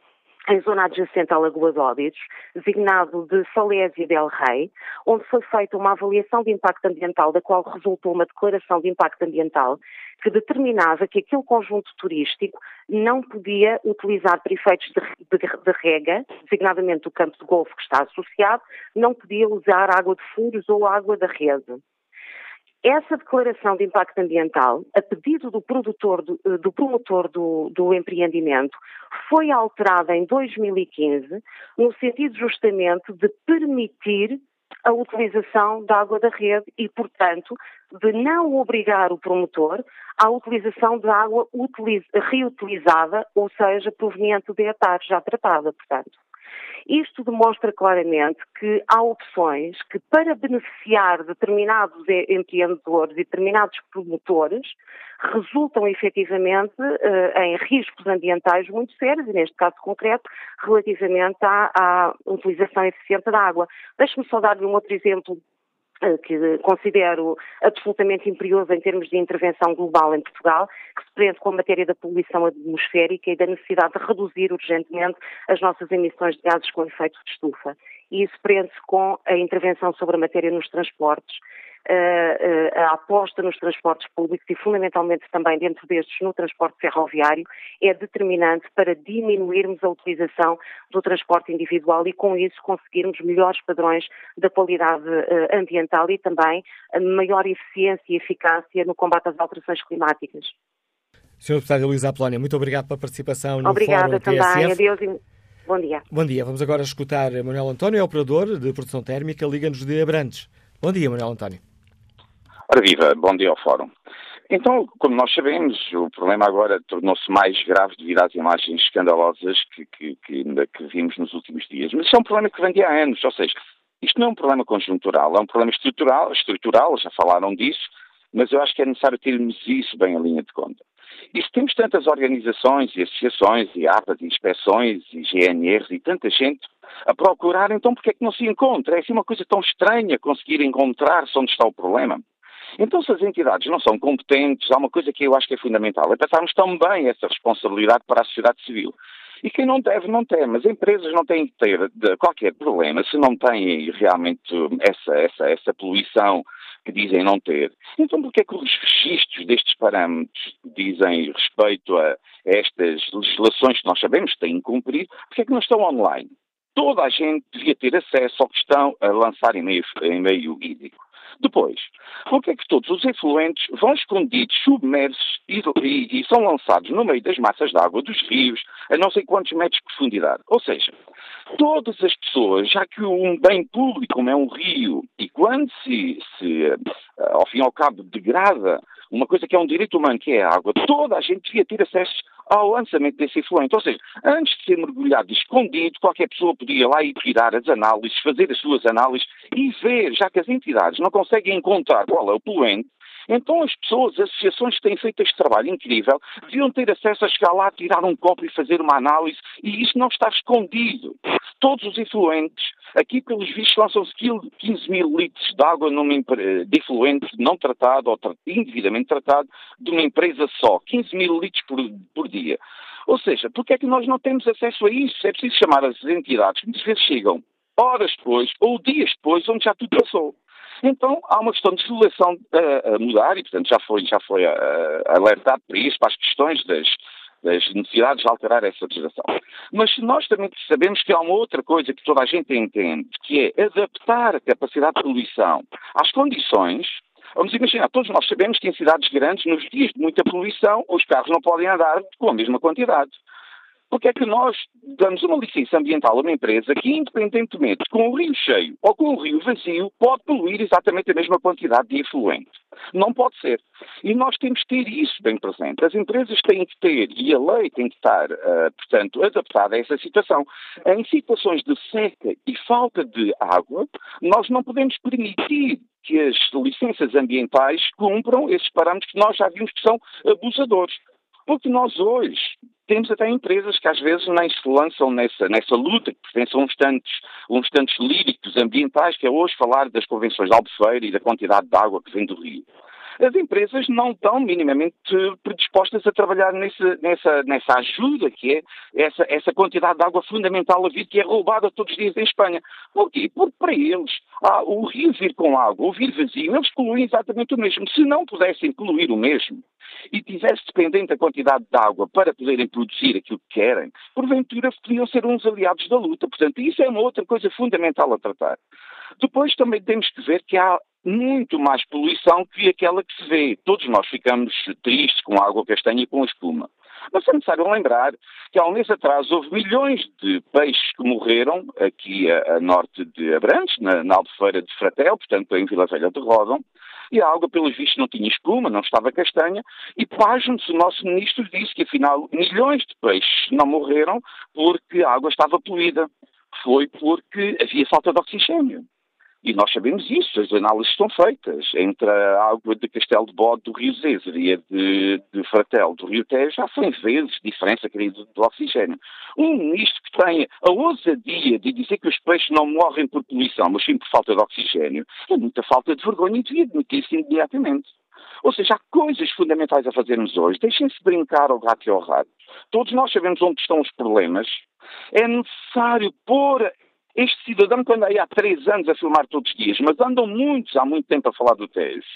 em zona adjacente à Lagoa de Óbidos, designado de Falésia del Rei, onde foi feita uma avaliação de impacto ambiental, da qual resultou uma declaração de impacto ambiental que determinava que aquele conjunto turístico não podia utilizar para efeitos de, de, de rega, designadamente o campo de golfe que está associado, não podia usar água de furos ou água da rede. Essa declaração de impacto ambiental, a pedido do produtor, do, eh, promotor do, do, empreendimento, foi alterada em 2015 no sentido justamente de permitir a utilização da água da rede e, portanto, de não obrigar o promotor à utilização de água reutilizada, ou seja, proveniente de hectares já tratada, portanto. Isto demonstra claramente que há opções que, para beneficiar determinados empreendedores e determinados promotores, resultam efetivamente uh, em riscos ambientais muito sérios, e neste caso concreto, relativamente à, à utilização eficiente da água. Deixe-me só dar-lhe um outro exemplo eh, que considero absolutamente imperioso em termos de intervenção global em Portugal, que se prende com a matéria da poluição atmosférica e da necessidade de reduzir urgentemente as nossas emissões de gases com efeito de estufa. E isso prende-se com a intervenção sobre a matéria nos transportes, a aposta nos transportes públicos e, fundamentalmente, também dentro destes no transporte ferroviário, é determinante para diminuirmos a utilização do transporte individual e, com isso, conseguirmos melhores padrões da qualidade eh, ambiental e também maior eficiência e eficácia no combate às alterações climáticas. Sr. Deputado Luísa Apolónia, muito obrigado pela participação no Obrigada Fórum também. Adeus e bom dia. Bom dia. Vamos agora escutar Manuel António, operador de produção térmica, Liga-nos de Abrantes. Bom dia, Manuel António. Ora viva, bom dia ao Fórum. Então, como nós sabemos, o problema agora tornou-se mais grave devido às imagens escandalosas que, que, que, que vimos nos últimos dias. Mas isso é um problema que vem de há anos, ou seja, isto não é um problema conjuntural, é um problema estrutural, estrutural, já falaram disso, mas eu acho que é necessário termos isso bem em linha de conta. E se temos tantas organizações e associações e APAs e inspeções e GNRs e tanta gente a procurar, então porquê é que não se encontra? É assim uma coisa tão estranha conseguir encontrar-se onde está o problema. Então, se as entidades não são competentes, há uma coisa que eu acho que é fundamental, é passarmos também essa responsabilidade para a sociedade civil. E quem não deve, não tem. Mas empresas não têm que ter qualquer problema se não têm realmente essa, essa, essa poluição que dizem não ter. Então, porquê é que os registros destes parâmetros dizem respeito a estas legislações que nós sabemos que têm cumprido, porquê é que não estão online? Toda a gente devia ter acesso ao que estão a lançar em meio, em meio hídrico. Depois, porque é que todos os efluentes vão escondidos, submersos e, e, e, são lançados no meio das massas de água dos rios, a não sei quantos metros de profundidade? Ou seja, todas as pessoas, já que um bem público como é um rio, e quando se, se eh, ao fim e ao cabo, degrada uma coisa que é um direito humano, que é a água, toda a gente devia ter acesso ao lançamento desse efluente. Ou seja, antes de ser mergulhado escondido, qualquer pessoa podia lá ir tirar as análises, fazer as suas análises e ver, já que as entidades não conseguem encontrar qual é o poluente, então as pessoas, as associações que têm feito este trabalho incrível, deviam ter acesso a chegar lá, tirar um copo e fazer uma análise, e isso não está escondido. Todos os efluentes, aqui pelos vistos lançam-se 15 mil litros de água numa, de efluente não tratado ou indevidamente tratado de uma empresa só, 15 mil litros por, por dia. Ou seja, porque é que nós não temos acesso a isso? É preciso chamar as entidades, muitas vezes chegam horas depois ou dias depois, onde já tudo passou. Então há uma questão de legislação a, a mudar e, portanto, já foi, já foi alertado para isso, para as questões das, das necessidades de alterar essa legislação. Mas nós também sabemos que há uma outra coisa que toda a gente entende, que é adaptar a capacidade de poluição às condições. Vamos imaginar, todos nós sabemos que em cidades grandes, nos dias de muita poluição, os carros não podem andar com a mesma quantidade. Porque é que nós damos uma licença ambiental a uma empresa que, independentemente com o rio cheio ou com o rio vazio, pode poluir exatamente a mesma quantidade de efluente? Não pode ser. E nós temos que ter isso bem presente. As empresas têm que ter, e a lei tem que estar, uh, portanto, adaptada a essa situação. Em situações de seca e falta de água, nós não podemos permitir que as licenças ambientais cumpram esses parâmetros que nós já vimos que são abusadores. Porque nós hoje temos até empresas que às vezes nem se lançam nessa, nessa luta, que pertencem a uns tantos, uns tantos líricos ambientais, que é hoje falar das convenções de Albufeira e da quantidade de água que vem do rio. As empresas não estão minimamente predispostas a trabalhar nessa, nessa, nessa ajuda, que é essa, essa quantidade de água fundamental a vir, que é roubada todos os dias em Espanha. Por quê? Porque para eles, ah, o rio vir com água, o vir vazio, eles poluem exatamente o mesmo. Se não pudessem poluir o mesmo, e tivesse dependente da quantidade de água para poderem produzir aquilo que querem, porventura podiam ser uns aliados da luta. Portanto, isso é uma outra coisa fundamental a tratar. Depois também temos que ver que há muito mais poluição que aquela que se vê. Todos nós ficamos tristes com a água castanha e com a espuma. Mas é necessário lembrar que há um mês atrás houve milhões de peixes que morreram aqui a, a norte de Abrantes, na, na Albufeira de Fratel, portanto em Vila Velha de Rodão, e a água, pelos vistos, não tinha espuma, não estava castanha, e pasme-se, o nosso ministro disse que, afinal, milhões de peixes não morreram porque a água estava poluída. Foi porque havia falta de oxigênio. E nós sabemos isso, as análises estão feitas entre a água de Castelo de Bode do Rio Zezer e a de, de Fratel do Rio Tejo, já são vezes diferença, querido, do oxigênio. Um ministro que tenha a ousadia de dizer que os peixes não morrem por poluição, mas sim por falta de oxigênio, é muita falta de vergonha e devia admitir-se imediatamente. Ou seja, há coisas fundamentais a fazermos hoje. Deixem-se brincar ao gato e ao rato. Todos nós sabemos onde estão os problemas. É necessário pôr este cidadão que anda aí há três anos a filmar todos os dias, mas andam muitos há muito tempo a falar do Tejo.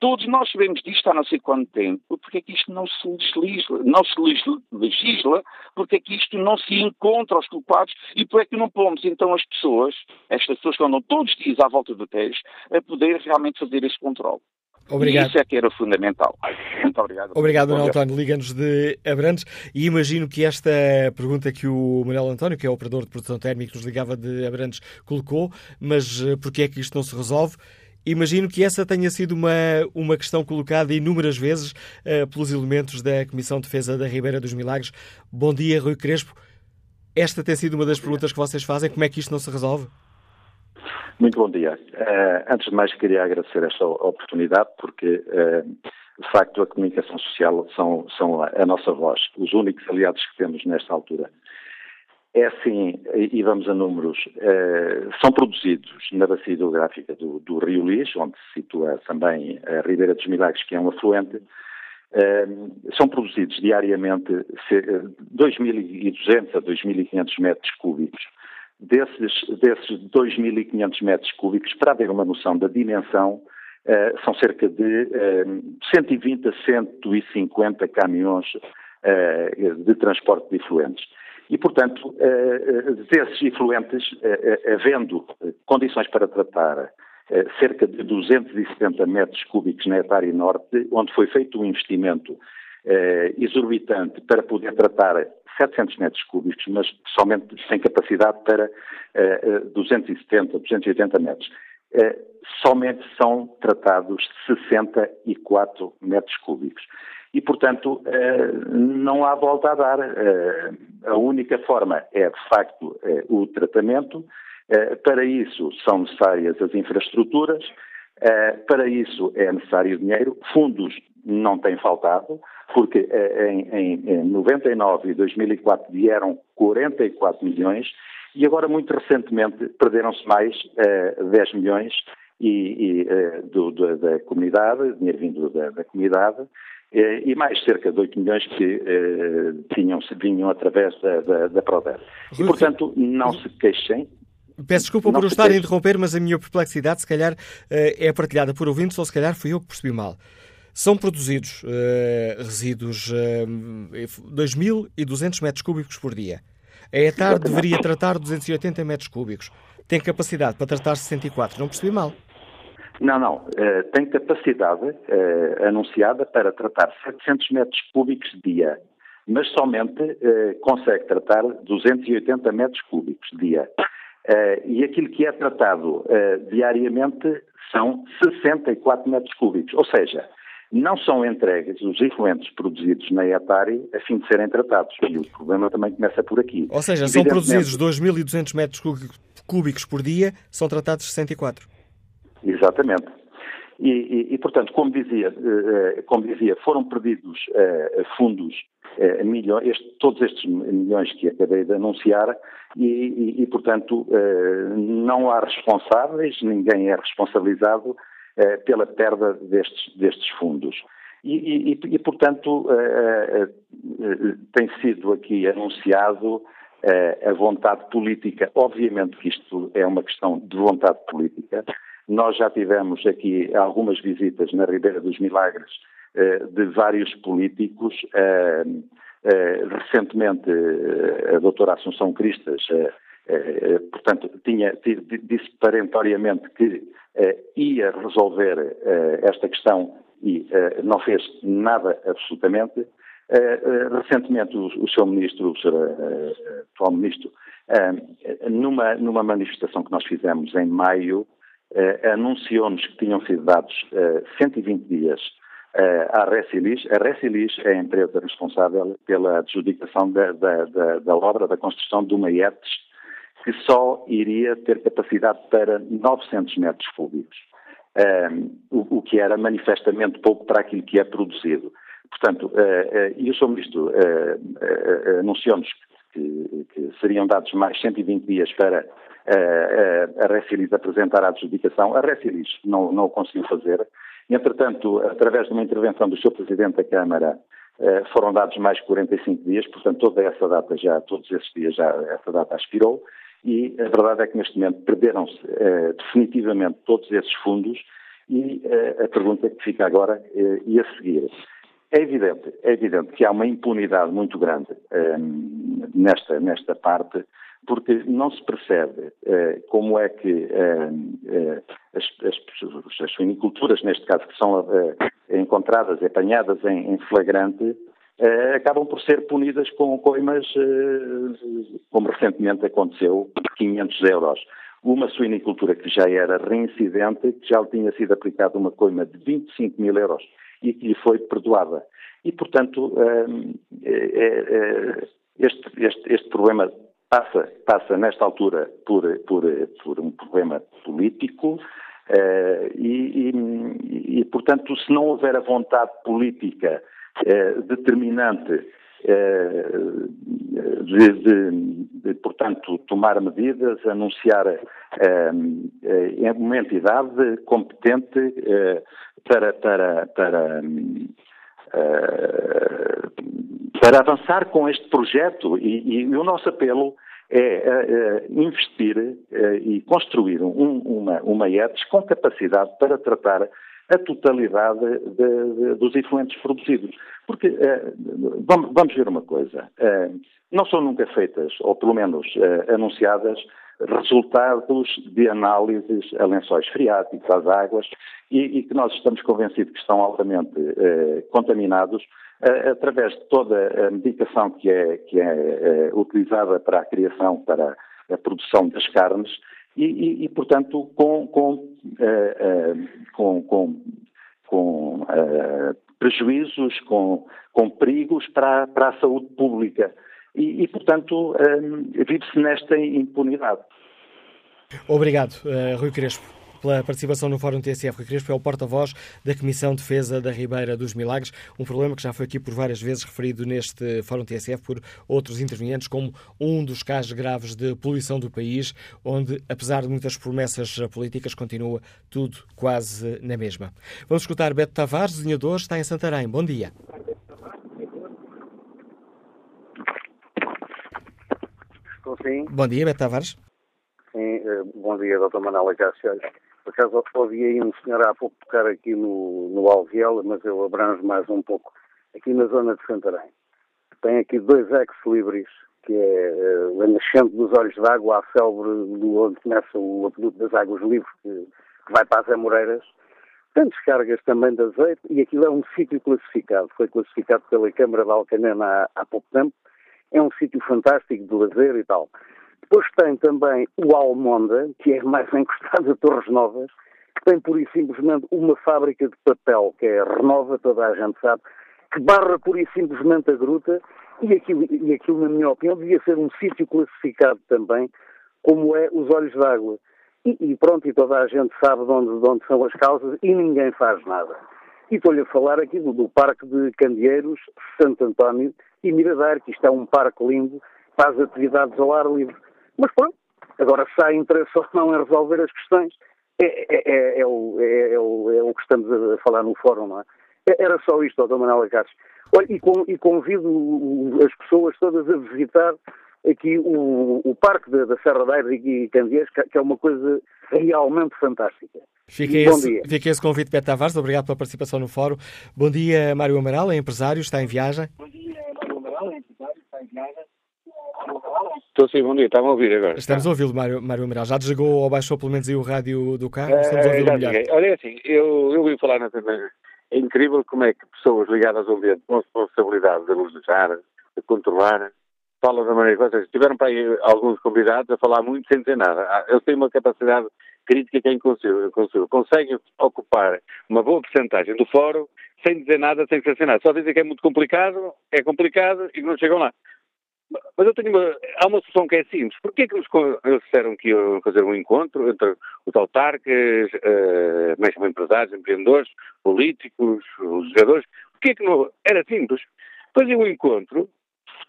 Todos nós sabemos disto há não sei quanto tempo, porque é que isto não se legisla, não se legisla, porque é que isto não se encontra aos culpados e porque é que não pomos então as pessoas, estas pessoas que andam todos os dias à volta do Tejo, a poder realmente fazer esse controle. Obrigado. E isso é que era fundamental. Muito obrigado. Obrigado, Manuel António. Liga-nos de Abrantes. E imagino que esta pergunta que o Manuel António, que é o operador de produção térmica nos ligava de Abrantes, colocou, mas eh, porquê é que isto não se resolve? Imagino que essa tenha sido uma, uma questão colocada inúmeras vezes uh, pelos elementos da Comissão de Defesa da Ribeira dos Milagres. Bom dia, Rui Crespo. Esta tem sido uma das perguntas que vocês fazem. Como é que isto não se resolve? Muito bom dia. Uh, antes de mais, queria agradecer esta oportunidade, porque, uh, de facto, a comunicação social são, são a, a, nossa voz, os únicos aliados que temos nesta altura. É assim, e vamos a números, uh, são produzidos na bacia hidrográfica do, do, Rio Lis, onde se situa também a Ribeira dos Milagres, que é um afluente, são produzidos diariamente 2.200 a 2.500 metros cúbicos desses, desses 2.500 metros cúbicos, para haver uma noção da dimensão, uh, são cerca de uh, 120 a 150 caminhões uh, de transporte de efluentes. E, portanto, desses efluentes, havendo condições para tratar cerca de 270 metros cúbicos na Etária Norte, onde foi feito um investimento exorbitante para poder tratar 700 metros cúbicos, mas somente sem capacidade para 270, 280 metros. somente são tratados 64 metros cúbicos e, portanto, eh, não há volta a dar. Eh, a única forma é, de facto, o tratamento. Para isso são necessárias as infraestruturas, para isso é necessário dinheiro. Fundos não têm faltado, porque em, em 99 e 2004 vieram 44 milhões e agora, muito recentemente, perderam-se mais 10 milhões e, e do, do, da comunidade, dinheiro vindo da, da comunidade, e mais cerca de 8 milhões que eh, tinham, vinham através da, da, da Proder. E, portanto, não se queixem. Peço desculpa por o estar a interromper, mas a minha perplexidade, se calhar, é partilhada por ouvintes, ou se calhar fui eu que percebi mal. São produzidos uh, resíduos uh, 2.200 metros cúbicos por dia. A ETAR deveria tratar 280 metros cúbicos. Tem capacidade para tratar 64. Não percebi mal. Não, não. Uh, tem capacidade uh, anunciada para tratar 700 metros cúbicos dia, mas somente uh, consegue tratar 280 metros cúbicos dia. e aquilo que é tratado diariamente são 64 metros cúbicos, ou seja, não são entregues os efluentes produzidos na Etari a fim de serem tratados. E o problema também começa por aqui. Ou seja, são produzidos 2.200 metros cúbicos por dia, são tratados 64. Exatamente. E, e, e, portanto, como dizia, eh, como dizia, foram perdidos uh, fundos, milhões, este, todos estes milhões que acabei de anunciar, e, e portanto, não há responsáveis, ninguém é responsabilizado pela perda destes, destes fundos. E, portanto, tem sido aqui anunciado a vontade política. Obviamente que isto é uma questão de vontade política. Nós já tivemos aqui algumas visitas na Ribeira dos Milagres eh, de vários políticos. Eh, eh, recentemente, a doutora Assunção Cristas, portanto, tinha, disse parentoriamente que ia resolver esta questão e não fez nada absolutamente. recentemente, o, seu ministro, o seu atual ministro, numa, numa manifestação que nós fizemos em maio, anunciou-nos que tinham sido dados uh, eh, 120 dias à Recilis. A Recilis é a empresa responsável pela adjudicação da, da, da, da obra da construção de uma IETS que só iria ter capacidade para 900 metros cúbicos, o, o, que era manifestamente pouco para aquilo que é produzido. Portanto, e o Sr. Ministro anunciou-nos que, que, seriam dados mais 120 dias para a Recilis apresentar a adjudicação. A Recilis não, não o conseguiu fazer. Entretanto, através de uma intervenção do Sr. Presidente da Câmara, foram dados mais 45 dias, portanto, toda essa data já, todos esses dias já, essa data expirou, e a verdade é que neste momento perderam-se eh, definitivamente todos esses fundos, e eh, a pergunta que fica agora eh, e a seguir. É evidente, é evidente que há uma impunidade muito grande eh, nesta, nesta parte, porque não se percebe como é que eh, eh as, as, as neste caso, que são encontradas, apanhadas em, em flagrante, eh, acabam por ser punidas com coimas, eh, como recentemente aconteceu, 500 euros. Uma suinicultura que já era reincidente, que já lhe tinha sido aplicada uma coima de 25 mil euros e que lhe foi perdoada. E, portanto, este, este, este problema passa, passa nesta altura por, por, por um problema político eh, e, e, e, portanto, se não houver a vontade política eh, determinante eh, de, de, de, portanto, tomar medidas, anunciar uma entidade competente para, para, para para avançar com este projeto. E, e o nosso apelo é, é investir é, e construir um, uma, uma ETS com capacidade para tratar a totalidade de, de, dos efluentes produzidos. Porque, é, vamos, vamos, ver uma coisa, é, não são nunca feitas, ou pelo menos é, anunciadas, resultados de análises a lençóis freáticos, às águas, e, e que nós estamos convencidos que estão altamente eh, contaminados eh, através de toda a medicação que é, que é eh, utilizada para a criação, para a produção das carnes, e, e, e portanto, com, com, eh, com, com, com prejuízos, com, com perigos para, para a saúde pública. E, e portanto, vive-se nesta impunidade. Obrigado, Rui Crespo pela participação no Fórum TSF. Rui Crespo é o porta-voz da Comissão de Defesa da Ribeira dos Milagres, um problema que já foi aqui por várias vezes referido neste Fórum TSF por outros intervenientes, como um dos casos graves de poluição do país, onde, apesar de muitas promessas políticas, continua tudo quase na mesma. Vamos escutar Beto Tavares, desenhador, está em Santarém. Bom dia. Estou sim. Bom dia, Beto Tavares. Sim, eh, bom dia, Dr. Manuela Cássio. Por acaso ouvi aí um senhor há pouco tocar aqui no, no Alviela, mas eu abranjo mais um pouco aqui na zona de Santarém. Tem aqui dois ex-libris, que é uh, a nascente dos olhos d'água, a célebre do onde começa o aqueduto das águas livres, que, que vai para as Amoreiras. Tem descargas também de azeite e aquilo é um sítio classificado. Foi classificado pela Câmara de Alcanena há, há pouco tempo. É um sítio fantástico de lazer e tal. Depois tem também o Almonda, que é mais encostado a Torres Novas, que tem pura e simplesmente uma fábrica de papel, que é Renova, toda a gente sabe, que barra pura e simplesmente a gruta, e aquilo, e aquilo na minha opinião, devia ser um sítio classificado também, como é os Olhos d'Água. E, e, pronto, e toda a gente sabe de onde, de onde são as causas e ninguém faz nada. E estou-lhe a falar aqui do, do Parque de Candeeiros, Santo António e Miradar, que isto é um parque lindo as atividades ao ar livre. Mas pronto, agora se há interesse ou não em resolver as questões, é, é, é, é o, é, é, o, é o que estamos a falar no fórum, não é? é era só isto, Dr. Manuel Cássio. Olha, e, com, e, convido as pessoas todas a visitar aqui o, o Parque da, da Serra da Aire e Candias, que é uma coisa realmente fantástica. Fica esse, fica esse convite, Beto Tavares. Obrigado pela participação no fórum. Bom dia, Mário Amaral, é empresário, está em viagem. Bom dia, Mário Amaral, é empresário, está em viagem. Estou sim, bom dia, estavam a ouvir agora. Estamos a ouvi-lo, Mário, Mário Amaral. Já desligou ou baixou pelo menos aí o rádio do carro? Estamos a ouvi-lo melhor. Olha, é assim, eu, eu ouvi falar na TV. É incrível como é que pessoas ligadas ao ambiente com responsabilidade de legislar, de controlar, falam da maneira que vocês tiveram para aí alguns convidados a falar muito sem dizer nada. Ah, eu tenho uma capacidade crítica que é inconcível. Conseguem ocupar uma boa porcentagem do fórum sem dizer nada, sem dizer nada. Só dizem que é muito complicado, é complicado e que não chegam lá. Mas eu tenho uma, há uma solução que é simples. Porquê que nos disseram que iam fazer um encontro entre os autarcas, uh, mais empresários, empreendedores, políticos, os jogadores? Porquê que não? Era simples. Faziam um encontro,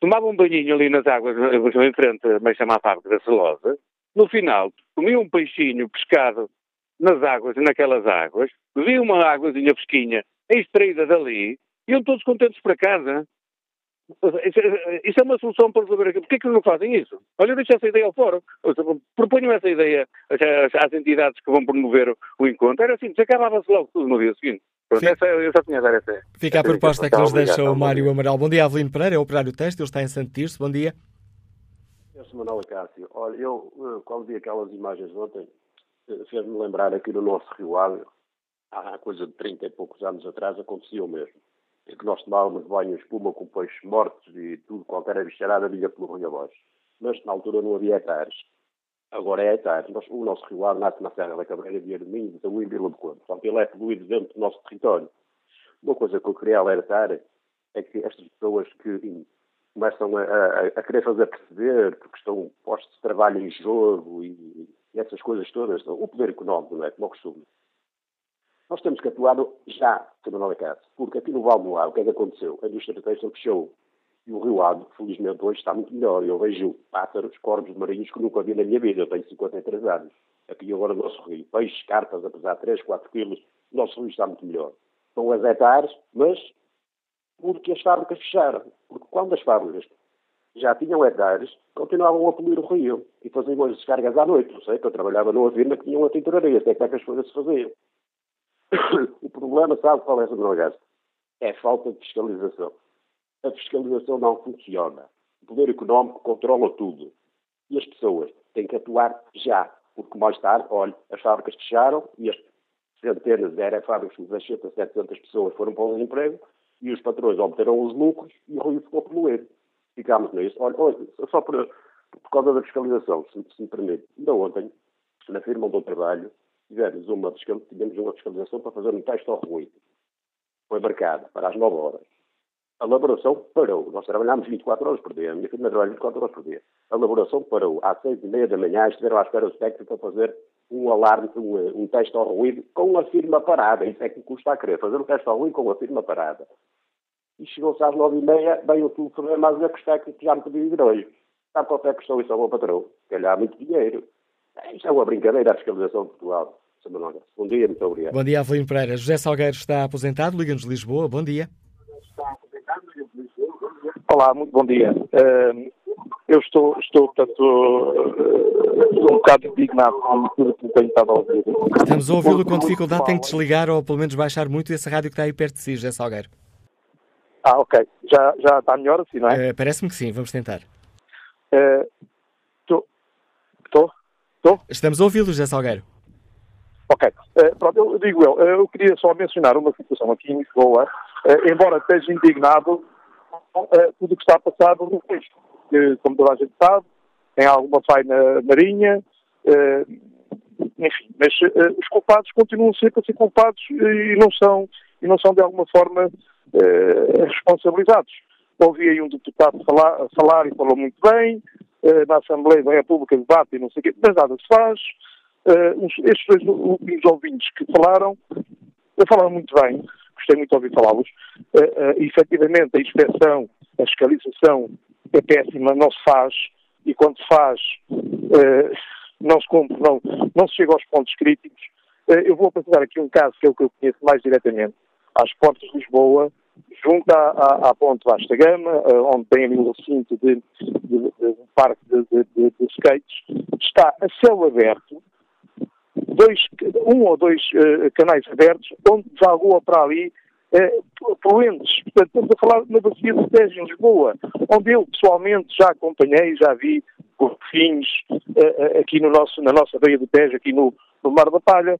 tomavam um banhinho ali nas águas, em frente, mais chamada fábrica da Celosa, no final, comiam um peixinho pescado nas águas, naquelas águas, bebiam uma águazinha fresquinha, extraída dali, iam todos contentes para casa. Isso é uma solução para resolver aquilo. Porquê que não fazem isso? Olha, eu deixo essa ideia ao fórum. Proponham essa ideia às entidades que vão promover o encontro. Era assim, acabava-se logo tudo no dia seguinte. Pronto, essa, eu só tinha a dar essa. Fica a proposta que nos deixa o Mário Amaral. Bom dia, Avelino Pereira, é o operário teste, ele está em Santo Tirso. Bom dia. Eu sou Manuel Cássio. Olha, eu, eh, quando vi aquelas imagens ontem, eh, fez-me lembrar aqui no nosso Rio Ave, há coisa de 30 e poucos anos atrás, acontecia o mesmo que nós tomávamos banho em espuma com peixes mortos e tudo, qualquer bicharada vinha pelo rio abaixo. Mas na altura não havia hectares. Agora é hectares. O nosso rio Ar nasce na Serra da Cabreira de Arminho, de Taúi e Vila de Conde. Portanto, ele é poluído dentro do nosso território. Uma coisa que eu queria alertar é que estas pessoas que começam a, a, a querer fazer perceber porque estão postos de trabalho em jogo e, e essas coisas todas, o poder económico, não é? Como eu costumo. Nós temos que atuar já, Sr. Cássio, porque aqui no Val do Ar, o que é que aconteceu? A indústria têxtil fechou. E o Rio Ave, felizmente, hoje está muito melhor. Eu vejo pássaros, corvos marinhos que nunca vi na minha vida. Eu tenho 53 anos. Aqui agora no nosso rio. Peixes, carpas, apesar de 3, 4 quilos, o nosso rio está muito melhor. São as hectares, mas porque as fábricas fecharam. Porque quando as fábricas já tinham hectares, continuavam a poluir o rio e faziam as descargas à noite. Eu sei que eu trabalhava numa firma que tinha uma tinturaria, até que é que as coisas se faziam. o problema, sabe qual é, Sr. Gasto? É a falta de fiscalização. A fiscalização não funciona. O poder económico controla tudo. E as pessoas tem que atuar já, porque mais tarde, olha, as fábricas fecharam e as centenas, era fábricas com 600, 700 pessoas foram para o desemprego e os patrões obteram os lucros e o Rio ficou poluído. Ficámos nisso. Olha, olha só por, por causa da fiscalização, se, se me permite. Ainda ontem, na firma do trabalho, tivemos uma, tivemos uma fiscalização para fazer um teste ao ruído. Foi marcado para as 9 horas. A elaboração parou. Nós trabalhámos 24 horas por dia. A minha firma trabalha 24 horas por dia. A elaboração parou. Às 6 e meia da manhã estiveram à espera os técnicos para fazer um alarme, um, um teste ao ruído com a firma parada. Isso é que custa a querer. Fazer um teste ao ruído com a firma parada. E chegou-se às 9 e meia, veio o telefonema a dizer que os técnicos já me hoje. Sabe quanto é que custou isso ao meu patrão? Se calhar muito dinheiro. Isto é uma brincadeira, a fiscalização de Portugal. Bom dia, muito obrigado. Bom dia, Avelino Pereira. José Salgueiro está aposentado, Liga-nos de Lisboa. Bom dia. Olá, muito bom dia. Uh, eu estou, estou portanto, estou um bocado indignado com tudo que tenho estado a ouvir. Estamos a ouvi-lo com dificuldade, tem que desligar ou pelo menos baixar muito essa rádio que está aí perto de si, José Salgueiro. Ah, ok. Já, já está melhor assim, não é? Uh, Parece-me que sim, vamos tentar. Estou? Estou? Estamos a ouvi-lo, José Salgueiro. Ok. Uh, pronto, eu digo eu, eu queria só mencionar uma situação aqui em Lisboa, uh, embora esteja indignado com uh, tudo o que está a passar no país. Que, como toda a gente sabe, tem alguma faina marinha, enfim, mas os culpados continuam sempre a ser culpados e não são, e não são de alguma forma responsabilizados. Ouvi aí um deputado falar, falar e falou muito bem, na Assembleia da República debate e não sei o quê, mas nada se faz. Uh, estes dois últimos ouvintes que falaram, falaram muito bem, gostei muito de ouvir falá-los. Uh, uh, efetivamente, a inspeção, a fiscalização é péssima, não se faz, e quando se faz, uh, não se cumpre, não, não se chega aos pontos críticos. eu vou apresentar aqui um caso que é o que eu conheço mais diretamente, às portas de Lisboa, junto à, à, Ponte Vasta Gama, onde tem ali um recinto de, de, de, parque de, de, de skates, está a céu aberto, dois, um ou dois uh, canais abertos, onde desagoa para ali uh, poluentes. Portanto, estamos a falar na bacia de Tejo, em Lisboa, onde eu pessoalmente já acompanhei, já vi golfinhos uh, aqui no nosso, na nossa Baía do Tejo, aqui no, no Mar da Palha.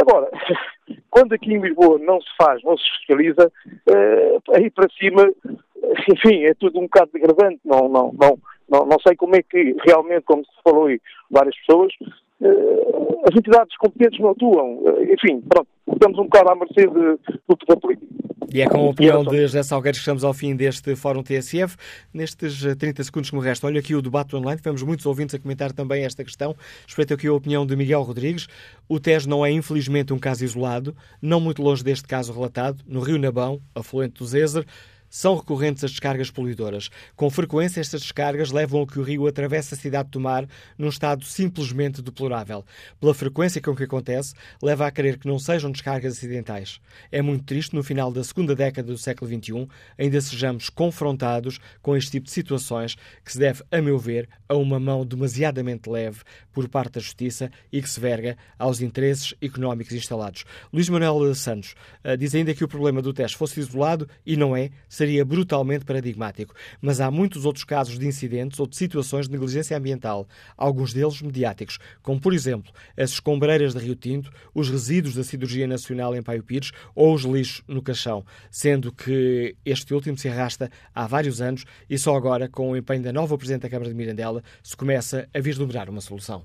Agora, quando aqui em Lisboa não se faz, não se fiscaliza, uh, aí para cima, enfim, é tudo um bocado degradante. Não, não, não, não, sei como é que realmente, como se falou aí, várias pessoas, as entidades competentes não atuam. Uh, enfim, pronto, estamos um bocado à mercê do poder político. E é com a opinião de José Salgueiro que estamos ao fim deste Fórum TSF. Nestes 30 segundos que me restam, olha aqui o debate online. Tivemos muitos ouvintes a comentar também esta questão. Respeito aqui a opinião de Miguel Rodrigues. O Tejo não é, infelizmente, um caso isolado, não muito longe deste caso relatado, no Rio Nabão, afluente do Zezer. São recorrentes as descargas poluidoras. Com frequência, estas descargas levam a que o rio atravesse a cidade de Tomar num estado simplesmente deplorável. Pela frequência com que acontece, leva a crer que não sejam descargas acidentais. É muito triste, no final da segunda década do século XXI, ainda sejamos confrontados com este tipo de situações que se deve, a meu ver, a uma mão demasiadamente leve por parte da Justiça e que se verga aos interesses económicos instalados. Luís Manuel Santos uh, diz ainda que o problema do teste fosse isolado e não é, seria brutalmente paradigmático. Mas há muitos outros casos de incidentes ou de situações de negligência ambiental, alguns deles mediáticos, como, por exemplo, as escombreiras de Rio Tinto, os resíduos da Cirurgia Nacional em Paio Pires ou os lixos no Caixão, sendo que este último se arrasta há vários anos e só agora, com o empenho da nova Presidente da Câmara de Mirandela, se começa a vislumbrar uma solução.